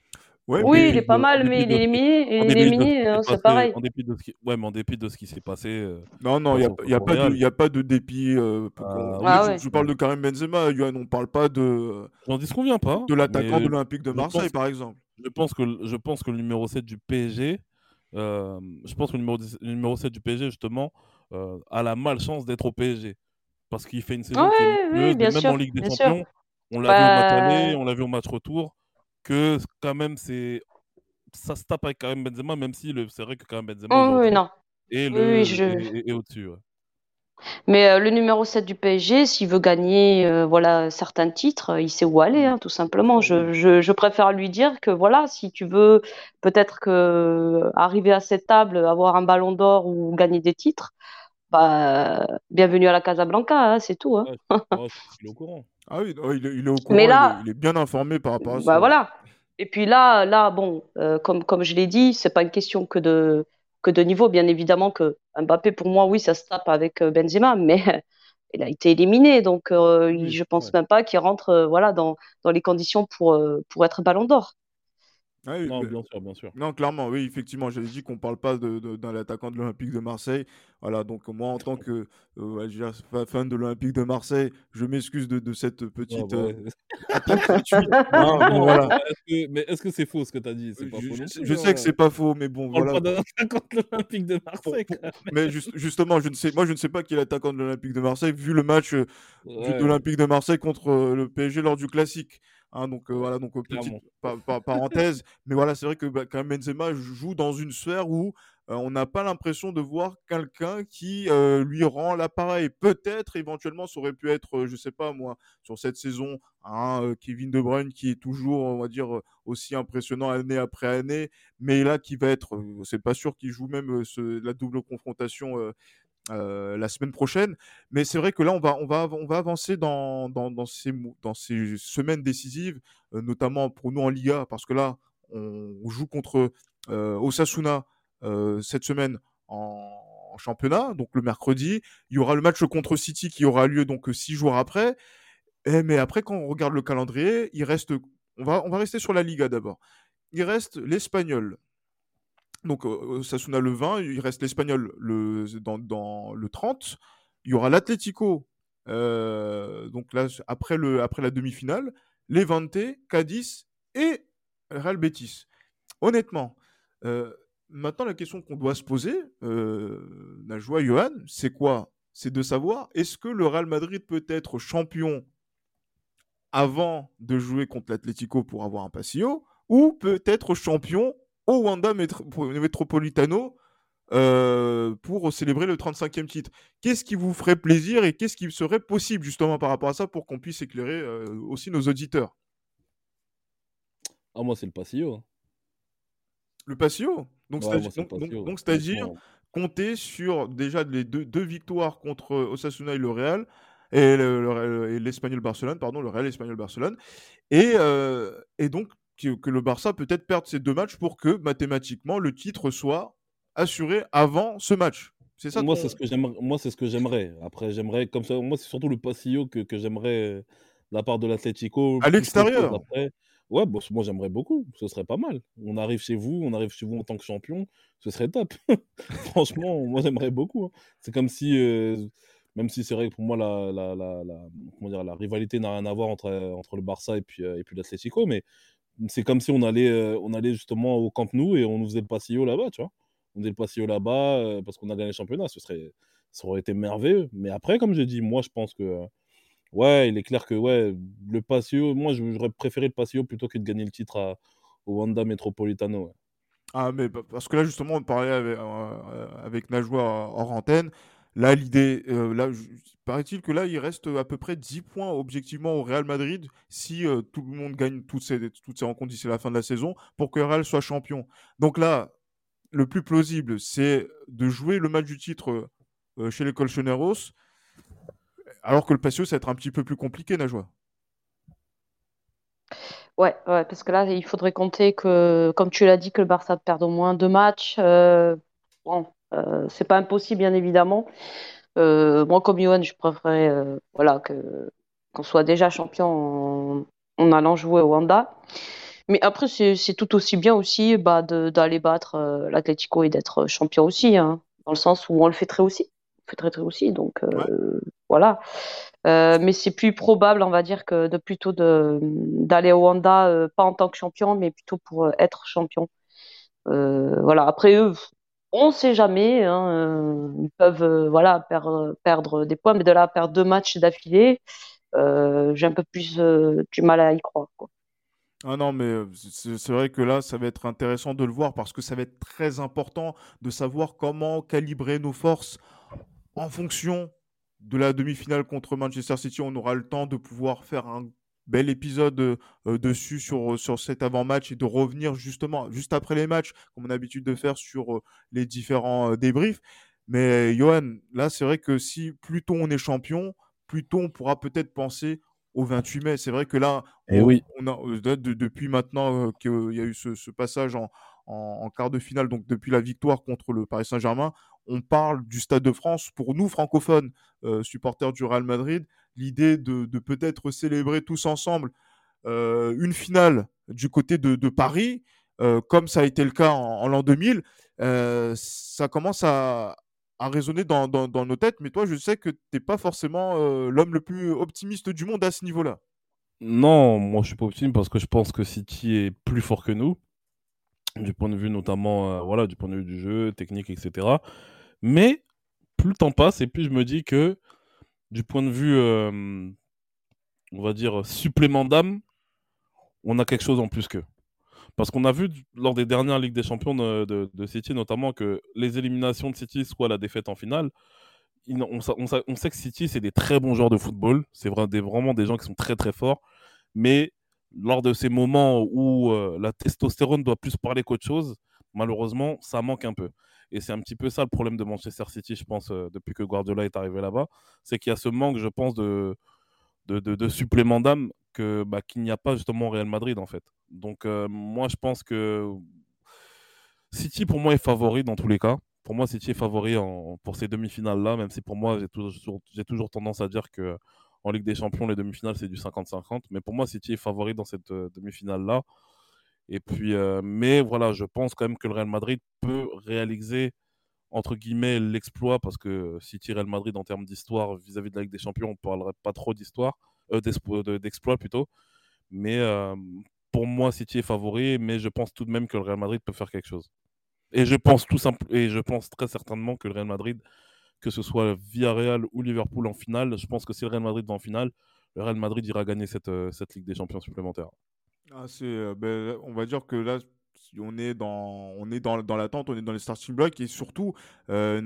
Ouais, oui, il est pas mal, mais il est éliminé, il est éliminé hein, c'est pareil. En dépit de ce qui... Ouais, mais en dépit de ce qui s'est passé. Euh, non, non, il n'y a, y a, pas de, y a pas de dépit. Euh, ah, ah, ouais. je, je, parle de Karim Benzema, Yoann, on parle pas de. J'en dis ce qu'on vient pas. De l'attaquant de l'Olympique de Marseille, par exemple. Je pense, que, je pense que le numéro 7 du PSG, euh, je pense que le numéro, le numéro 7 du PSG, justement, euh, a la malchance d'être au PSG parce qu'il fait une saison qui est même en Ligue des Champions. On l'a vu au match bah aller, on l'a vu au match retour, que quand même c'est ça se tape avec Karim Benzema, même si c'est vrai que Karim Benzema oh, oui, non. Et, le, oui, au-dessus. Mais euh, le numéro 7 du PSG, s'il veut gagner euh, voilà, certains titres, il sait où aller, hein, tout simplement. Je, je, je, préfère lui dire que voilà, si tu veux peut-être que arriver à cette table, avoir un ballon d'or ou gagner des titres, bah, bienvenue à la Casablanca, hein, c'est tout. Hein. il est au courant. Ah oui, il, est, au courant. Mais là, il, est, bien informé par rapport à bah, ça. voilà. Et puis là, là, bon, euh, comme, comme je l'ai dit, c'est pas une question que de, que de niveau. Bien évidemment que Mbappé, pour moi, oui, ça se tape avec euh, Benzema, mais il a été éliminé, donc euh, je pense même pas qu'il rentre, voilà, dans, dans les conditions pour, pour être Ballon d'Or. Ah non, bien sûr, bien sûr. Non, clairement, oui, effectivement, j'avais dit qu'on ne parle pas d'un de, de, attaquant de l'Olympique de Marseille. Voilà, donc moi, en tant que euh, fan de l'Olympique de Marseille, je m'excuse de, de, cette petite. Non, voilà. mais est-ce que c'est faux ce que tu as dit? Je, pas faux je, sais que c'est pas faux, mais bon, voilà. Pas attaquant de l'Olympique de Marseille. mais justement, je ne sais, moi, je ne sais pas qui est l'attaquant de l'Olympique de Marseille, vu le match euh, de l'Olympique de Marseille contre euh, le PSG lors du classique. Hein, donc euh, voilà, donc euh, petite parenthèse. mais voilà, c'est vrai que bah, quand même Benzema joue dans une sphère où euh, on n'a pas l'impression de voir quelqu'un qui lui rend l'appareil. Peut-être éventuellement ça aurait pu être, je sais pas moi, sur cette saison, hein, Kevin De Bruyne qui est toujours, on va dire, aussi impressionnant année après année, mais là qui va être, c'est pas sûr qu'il joue même la double confrontation euh, la semaine prochaine. Mais c'est vrai que là, on va, on va, on va avancer dans, dans, ces, dans ces semaines décisives, euh, notamment pour nous en Liga, parce que là, on, joue contre euh, Osasuna cette semaine en, championnat, donc le mercredi. Il y aura le match contre City qui aura lieu donc six jours après. Et, mais après, quand on regarde le calendrier, il reste, on va, on va rester sur la Liga d'abord. Il reste l'Espagnol, donc, Sasuna le 20, il reste l'Espagnol le, dans, le 30. Il y aura l'Atlético, euh, donc là, après, le, après la demi-finale, Levante, Cadiz et Real Betis. Honnêtement, euh, maintenant, la question qu'on doit se poser, euh, Najwa, Johan, c'est quoi? C'est de savoir, est-ce que le Real Madrid peut être champion avant de jouer contre l'Atlético pour avoir un passillo, ou peut être champion au Wanda Metropolitano euh, pour célébrer le 35e titre. Qu'est-ce qui vous ferait plaisir et qu'est-ce qui serait possible justement par rapport à ça pour qu'on puisse éclairer euh, aussi nos auditeurs? Ah moi c'est le Passillo. Hein. Le Passillo Donc c'est-à-dire compter sur déjà les deux, victoires contre Osasuna et le Real et l'Espagnol Barcelone, pardon, le Real Espagnol Barcelone. Et, euh, et donc que, le Barça peut-être perde ces deux matchs pour que mathématiquement le titre soit assuré avant ce match. C'est ça. Moi, c'est ce que j'aimerais. Moi, c'est ce que j'aimerais. Après, j'aimerais comme ça. Moi, c'est surtout le passillo que, que j'aimerais de la part de l'Atlético. À l'extérieur. Ouais, bon, moi j'aimerais beaucoup, ce serait pas mal. On arrive chez vous, on arrive chez vous en tant que champion, ce serait top. Franchement, moi j'aimerais beaucoup. Hein. C'est comme si, euh, même si c'est vrai que pour moi la, la, la, la, comment dire, la rivalité n'a rien à voir entre, entre le Barça et puis, euh, et puis l'Atlético, mais c'est comme si on allait, euh, on allait justement au Camp Nou et on nous faisait le passillo là-bas, tu vois. On faisait le passillo là-bas euh, parce qu'on a gagné le championnat. Ce serait, ça aurait été merveilleux. Mais après, comme je dis, moi, je pense que, euh, ouais, il est clair que, ouais, le passillo, moi, j'aurais préféré le passillo plutôt que de gagner le titre au Wanda Metropolitano. Ah, mais parce que là, justement, on parlait avec, avec Najwa hors antenne. Là, l'idée, euh, paraît-il que là, il reste à peu près 10 points objectivement au Real Madrid si euh, tout le monde gagne toutes ces, toutes ces rencontres d'ici la fin de la saison pour que Real soit champion. Donc là, le plus plausible, c'est de jouer le match du titre euh, chez les Colchoneros, alors que le Patio, ça va être un petit peu plus compliqué, Najwa. Ouais, ouais, parce que là, il faudrait compter que, comme tu l'as dit, que le Barça perde au moins deux matchs. Euh, c'est pas impossible, bien évidemment. Euh, moi, comme Johan, je préférerais euh, voilà, que, qu'on soit déjà champion en, allant jouer au Wanda. Mais après, c'est, tout aussi bien aussi bah, d'aller battre l'Atlético et d'être champion aussi, hein, dans le sens où on le fait très aussi. On fait très très aussi, donc voilà. mais c'est plus probable, on va dire, que de plutôt de, d'aller au Wanda, pas en tant que champion, mais plutôt pour être champion. voilà. Après eux, on ne sait jamais. Hein, euh, ils peuvent euh, voilà, perdre, des points, mais de là perdre deux matchs d'affilée, euh, j'ai un peu plus du mal à y croire. Ah non, mais c'est vrai que là, ça va être intéressant de le voir parce que ça va être très important de savoir comment calibrer nos forces en fonction de la demi-finale contre Manchester City. On aura le temps de pouvoir faire un bel épisode euh, dessus sur, sur cet avant-match et de revenir justement juste après les matchs, comme on a l'habitude de faire sur euh, les différents débriefs. Mais Johan, là, c'est vrai que si plus tôt on est champion, plus tôt on pourra peut-être penser au 28 mai. C'est vrai que là, Et on, oui, on a, de- de- depuis maintenant qu'il y a eu ce, ce passage en, en- en quart de finale, donc depuis la victoire contre le Paris Saint-Germain, on parle du Stade de France. Pour nous, francophones, euh, supporters du Real Madrid, l'idée de, de peut-être célébrer tous ensemble euh, une finale du côté de, de Paris, euh, comme ça a été le cas en, en l'an 2000, euh, ça commence à, à résonner dans, dans- nos têtes. Mais toi, je sais que tu n'es pas forcément l'homme le plus optimiste du monde à ce niveau-là. non, moi je suis pas optimiste parce que je pense que City est plus fort que nous, du point de vue notamment, voilà, du point de vue du jeu, technique, etc. Mais plus le temps passe et plus je me dis que du point de vue, euh, on va dire, supplément d'âme, on a quelque chose en plus qu'eux. Parce qu'on a vu lors des dernières Ligues des Champions de, de- City, notamment, que les éliminations de City, soit la défaite en finale, on, sa- on sa- on sait que City, c'est des très bons joueurs de football. C'est vraiment des gens qui sont très très forts. Mais lors de ces moments où euh, la testostérone doit plus parler qu'autre chose, malheureusement, ça manque un peu. Et c'est un petit peu ça le problème de Manchester City, je pense, euh, depuis que Guardiola est arrivé là-bas. C'est qu'il y a ce manque, je pense, de, de, supplément d'âme bah, qu'il n'y a pas justement au Real Madrid, en fait. Donc, euh, moi, je pense que City, pour moi, est favori dans tous les cas. Pour moi, City est favori en- pour ces demi-finales-là, même si pour moi, j'ai toujours, j'ai toujours tendance à dire que en Ligue des Champions, les demi-finales, c'est du 50-50. Mais pour moi, City est favori dans cette euh, demi-finale-là. Et puis, euh, mais voilà, je pense quand même que le Real Madrid peut réaliser, entre guillemets, l'exploit, parce que City Real Madrid, en termes d'histoire, vis-à-vis de la Ligue des Champions, on parlerait pas trop d'histoire, euh, d'exploit plutôt. Mais euh, pour moi, City est favori, mais je pense tout de même que le Real Madrid peut faire quelque chose. Et je pense tout simple, et je pense très certainement que le Real Madrid, que ce soit Villarreal ou Liverpool en finale, je pense que si le Real Madrid va en finale, le Real Madrid ira gagner cette, cette Ligue des Champions supplémentaire. Ah, euh, ben, on va dire que là, on est dans, on est dans, dans l'attente, on est dans les starting blocks et surtout, euh,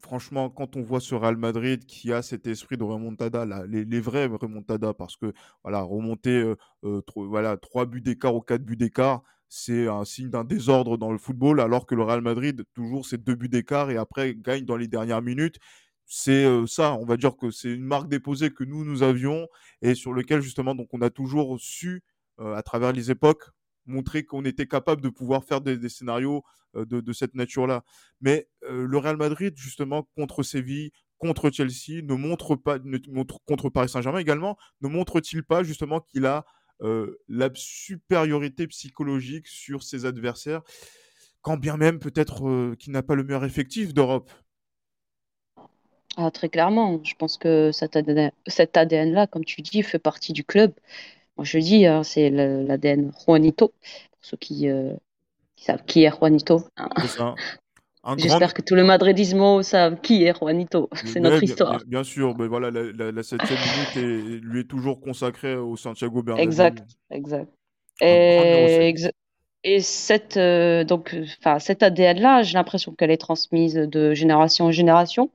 franchement, quand on voit ce Real Madrid qui a cet esprit de remontada, les, vrais remontada, parce que voilà, remonter euh, euh, voilà, trois buts d'écart ou quatre buts d'écart, c'est un signe d'un désordre dans le football, alors que le Real Madrid, toujours, c'est deux buts d'écart et après gagne dans les dernières minutes. C'est euh, ça, on va dire que c'est une marque déposée que nous, nous avions et sur lequel justement, donc on a toujours su à travers les époques, montrer qu'on était capable de pouvoir faire des, scénarios euh, de, cette nature-là. Mais euh, le Real Madrid, justement, contre Séville, contre Chelsea, ne montre pas, ne montre, contre Paris Saint-Germain également, ne montre-t-il pas justement qu'il a euh, la supériorité psychologique sur ses adversaires, quand bien même peut-être euh, qu'il n'a pas le meilleur effectif d'Europe? Ah, très clairement, je pense que cet ADN-là, comme tu dis, fait partie du club. Moi, je dis, hein, c'est l'ADN Juanito, pour ceux qui, euh, qui savent qui est Juanito. hein. J'espère que tout le madridismo savent qui est Juanito. C'est notre bien, histoire. bien- bien sûr, mais voilà, la, la, la septième minute est- lui est toujours consacrée au Santiago Bernabéu. Exact, exact. Et, exa- et cette, euh, donc, cette ADN-là, j'ai l'impression qu'elle est transmise de génération en génération,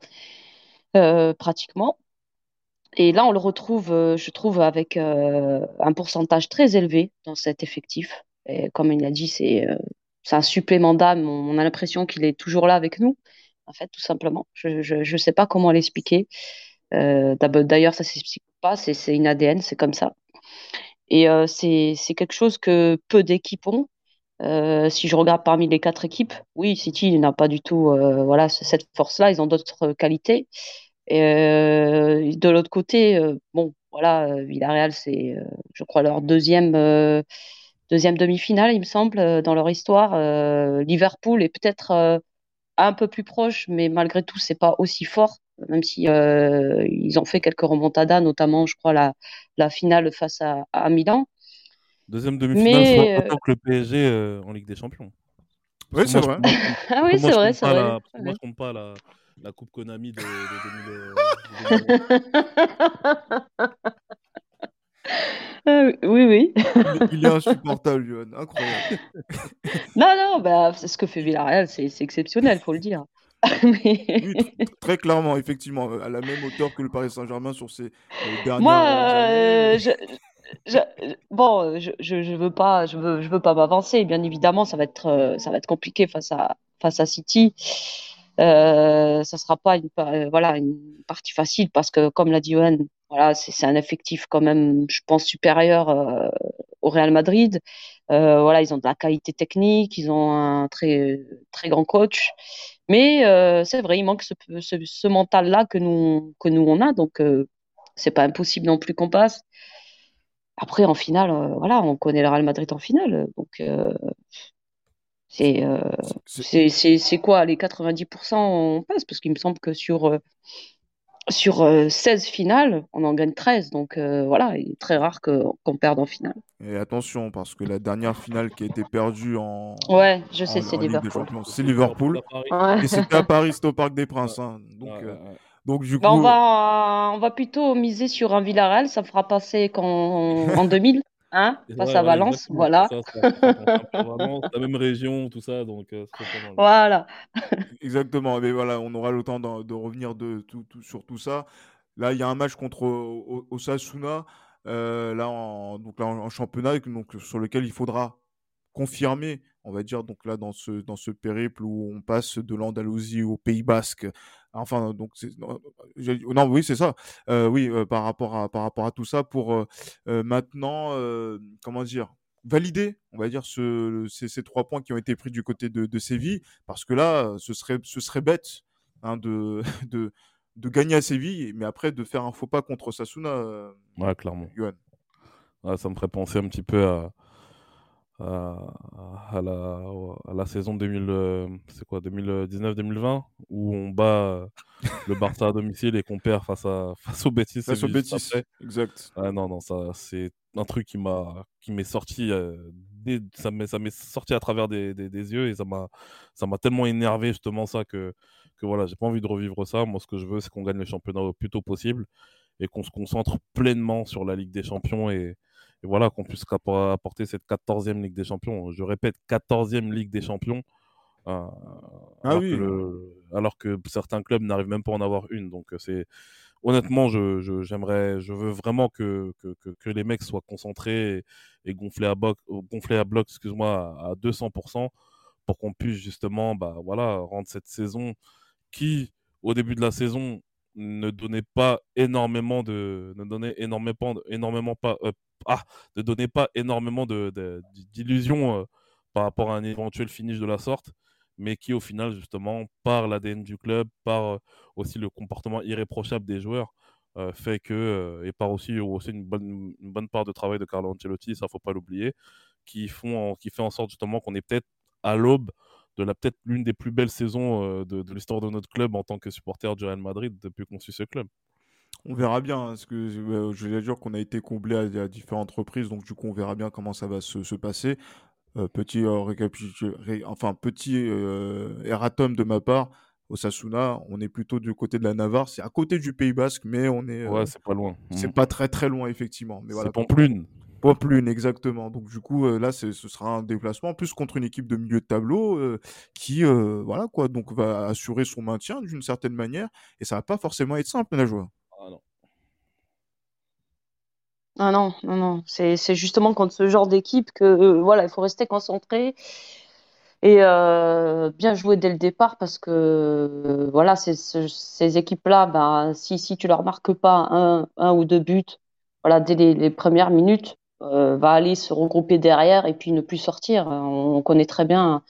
euh, pratiquement. Et là, on le retrouve, euh, je trouve, avec euh, un pourcentage très élevé dans cet effectif. Et comme il a dit, c'est euh, un supplément d'âme. On, a l'impression qu'il est toujours là avec nous, en fait, tout simplement. Je ne sais pas comment l'expliquer. D'ailleurs, ça ne s'explique pas, c'est une ADN, c'est comme ça. Et c'est quelque chose que peu d'équipes ont. Si je regarde parmi les quatre équipes, oui, City n'a pas du tout voilà, ce- cette force-là, ils ont d'autres qualités. Et euh, de l'autre côté, euh, bon, voilà, euh, Villarreal, c'est, euh, je crois, leur deuxième, euh, deuxième demi-finale, il me semble, euh, dans leur histoire. Euh, Liverpool est peut-être euh, un peu plus proche, mais malgré tout, c'est pas aussi fort, même si euh, ils ont fait quelques remontadas, notamment, je crois, la, la finale face à, à Milan. Deuxième demi-finale, Mais, euh, autant que le PSG euh, en Ligue des Champions. Oui, Parce c'est vrai. Ah oui, c'est vrai, c'est vrai. moi, je compte pas la, la Coupe Konami de, de 2000, euh, de 2000. Euh, oui, oui. Il, est- il est insupportable, Johan. Incroyable. Non, non, bah, c'est ce que fait Villarreal, c'est exceptionnel, faut le dire. Mais- Oui, tr- très clairement, effectivement, euh, à la même hauteur que le Paris Saint-Germain sur ses euh, dernières Moi, euh, euh, je, je- bon, je, je, je veux pas, je veux, je veux pas m'avancer. Bien évidemment, ça va être, euh, ça va être compliqué face à, face à City. Euh, ça sera pas une, voilà, une partie facile parce que, comme l'a dit Johan, voilà, c'est un effectif quand même, je pense, supérieur au Real Madrid. voilà, ils ont de la qualité technique, ils ont un très, très grand coach. Mais c'est vrai, il manque ce, ce, ce mental-là que nous, que nous on a. Donc, c'est pas impossible non plus qu'on passe. Après, en finale, euh, voilà, on connaît le Real Madrid en finale. Donc, euh, euh, c'est quoi Les 90%, on passe? Parce qu'il me semble que sur, sur 16 finales, on en gagne 13. Donc, voilà, il est très rare qu'on perde en finale. Et attention, parce que la dernière finale qui a été perdue en. Ouais, je sais, c'est Liverpool. C'est Liverpool. Et c'était à Paris, c'était au Parc des Princes. Hein. Donc. Donc, du bah, coup... on, va, on va plutôt miser sur un Villarreal, ça fera passer qu'en en 2000. Hein? Face à Valence, voilà. la même région, tout ça, donc euh, Voilà. Exactement, mais voilà, on aura le temps de, revenir de, tout, sur tout ça. Là, il y a un match contre Osasuna, euh, là, en, donc là, en, championnat, donc, sur lequel il faudra confirmer, on va dire, donc là, dans ce, dans ce périple où on passe de l'Andalousie au Pays Basque, Enfin, donc non, non, oui, c'est ça. Euh, oui, euh, par rapport à par rapport à tout ça, pour euh, maintenant, comment dire, valider, on va dire, ce, ces, trois points qui ont été pris du côté de, de Séville, parce que là, ce serait ce serait bête hein, de, de de gagner à Séville, mais après de faire un faux pas contre Sasuna. ouais, clairement. ça me ferait penser un petit peu à à, la, à la saison 2000, euh, c'est quoi, 2019-2020, où on bat le Barça à domicile et qu'on perd face, à, face au Betis. Face au Betis, exact. Ah, non, non, ça, c'est un truc qui m'a qui m'est sorti euh, ça m'est ça m'est sorti à travers des, des, yeux et ça m'a ça m'a tellement énervé justement ça que que voilà j'ai pas envie de revivre ça moi ce que je veux c'est qu'on gagne le championnat au plus tôt possible et qu'on se concentre pleinement sur la Ligue des Champions et, et voilà, qu'on puisse apporter cette 14e Ligue des Champions. Je répète, 14e Ligue des Champions. Euh, ah alors, oui. que alors, que certains clubs n'arrivent même pas à en avoir une. Donc, euh, c'est honnêtement, je, j'aimerais, je veux vraiment que, que, que, les mecs soient concentrés et, gonflés à bloc, gonflés à bloc, excuse-moi, à 200% pour qu'on puisse justement, bah voilà, rendre cette saison qui, au début de la saison, ne donnait pas énormément de, ne donnait énormément, énormément pas, euh, ah, ne donnait pas énormément d'illusions euh, par rapport à un éventuel finish de la sorte, mais qui au final, justement, par l'ADN du club, par euh, aussi le comportement irréprochable des joueurs, euh, fait que, et par aussi, une, bonne, part de travail de Carlo Ancelotti, ça faut pas l'oublier, qui, fait en sorte justement qu'on est peut-être à l'aube de peut-être l'une des plus belles saisons de, de l'histoire de notre club en tant que supporter du Real Madrid depuis qu'on suit ce club. On verra bien, hein, parce que euh, je vais dire qu'on a été comblé à, différentes reprises, donc du coup on verra bien comment ça va se, passer. Euh, petit euh, enfin petit erratum de ma part, au Sasuna, on est plutôt du côté de la Navarre, c'est à côté du Pays Basque, mais on est. ouais, c'est pas loin. C'est mm. pas très très loin effectivement. Mais voilà. Pamplune. Pamplune, exactement. Donc du coup, là, ce sera un déplacement, en plus contre une équipe de milieu de tableau qui, voilà quoi, donc va assurer son maintien d'une certaine manière, et ça va pas forcément être simple la joie. Ah non, non, non. C'est, justement contre ce genre d'équipe que euh, voilà, il faut rester concentré et euh, bien jouer dès le départ parce que euh, voilà, ces équipes-là, ben, si, si tu leur marques pas un, un ou deux buts, voilà, dès les, premières minutes, va aller se regrouper derrière et puis ne plus sortir. On, connaît très bien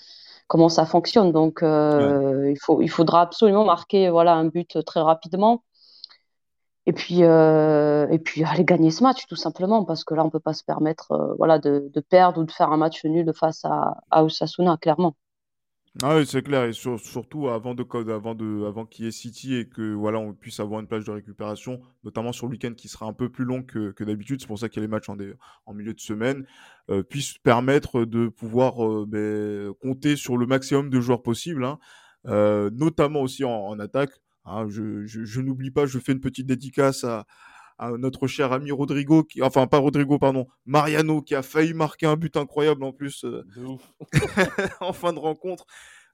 comment ça fonctionne, donc il faut, il faudra absolument marquer voilà un but très rapidement et puis, euh, et puis aller gagner ce match tout simplement parce que là on peut pas se permettre euh, voilà de, perdre ou de faire un match nul face à, à Osasuna clairement. Ah oui, c'est clair. Et surtout avant de avant de avant qu'il y ait City et que voilà on puisse avoir une plage de récupération notamment sur le week-end qui sera un peu plus long que, que d'habitude. C'est pour ça qu'il y a les matchs en, milieu de semaine euh, puisse permettre de pouvoir euh, ben, compter sur le maximum de joueurs possibles hein, notamment aussi en attaque Hein, je, n'oublie pas, je fais une petite dédicace à, notre cher ami Rodrigo, qui, enfin pas Rodrigo, pardon, Mariano, qui a failli marquer un but incroyable en plus euh, en fin de rencontre.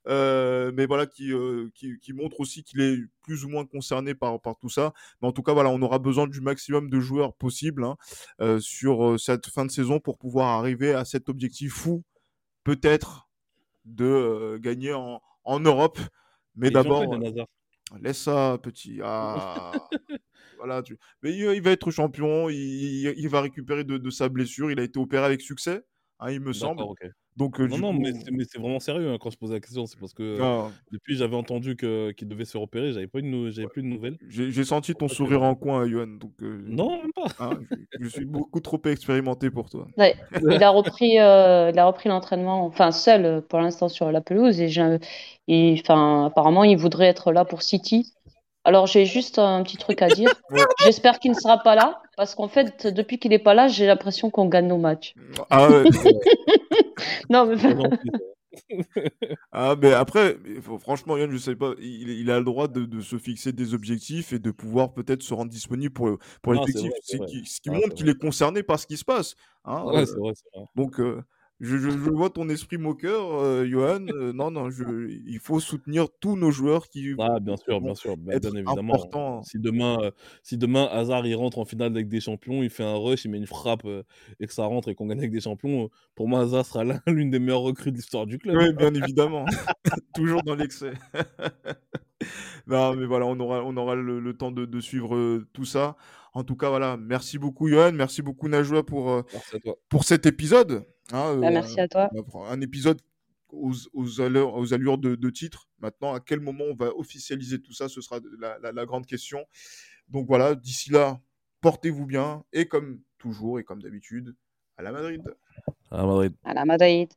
Euh, mais voilà, euh, qui, qui, montre aussi qu'il est plus ou moins concerné par, par tout ça. Mais en tout cas, voilà, on aura besoin du maximum de joueurs possible hein, sur cette fin de saison pour pouvoir arriver à cet objectif fou, peut-être, de gagner en, en Europe Mais d'abord, laisse ça, petit. Ah, voilà, tu... Mais il, il va être champion, il, va récupérer de, de sa blessure. Il a été opéré avec succès, hein, il me semble. Donc, euh, Non, non, coup, mais c'est mais c'est vraiment sérieux hein, quand je posais la question. C'est parce que ah, depuis, j'avais entendu que- qu'il devait se repérer. J'avais pas eu de nou- j'avais plus de nouvelles. j'ai j'ai senti ton sourire en coin, Johan. Donc, euh, Non, même pas. hein, je, je suis beaucoup trop expérimenté pour toi. Ouais, il a repris, euh, il a repris l'entraînement, enfin seul euh, pour l'instant sur la pelouse et, j'ai- et enfin apparemment il voudrait être là pour City. Alors j'ai juste un petit truc à dire. Ouais. J'espère qu'il ne sera pas là parce qu'en fait depuis qu'il n'est pas là j'ai l'impression qu'on gagne nos matchs. Ah, ouais. Non mais. Ah, mais après, franchement, Yann, je sais pas, il, il a le droit de, de se fixer des objectifs et de pouvoir peut-être se rendre disponible pour, pour l'effectif. ce qui montre qu'il est concerné par ce qui se passe. hein, Ouais, euh, c'est vrai, c'est vrai. donc, euh, je, je- je vois ton esprit moqueur, euh, Johan. Euh, non, non, je, il faut soutenir tous nos joueurs qui Ah, bien sûr, bien sûr, bien, être bien évidemment. importants. Si demain, euh, si demain Hazard il rentre en finale avec des champions, il fait un rush, il met une frappe et que ça rentre et qu'on gagne avec des champions, pour moi Hazard sera l'un- l'une des meilleures recrues de l'histoire du club. Oui, bien évidemment. Toujours dans l'excès. non, mais voilà, on aura, on aura le, le temps de, de suivre tout ça. En tout cas, voilà, merci beaucoup, Johan. Merci beaucoup, Najwa, pour, euh, pour cet épisode. hein, bah, euh, merci à toi. un épisode aux, aux allures, aux allures de, de titre. Maintenant, à quel moment on va officialiser tout ça? Ce sera la, la- la grande question. Donc voilà, d'ici là, portez-vous bien. Et comme toujours et comme d'habitude, à la Madrid. À Madrid. À la Madrid.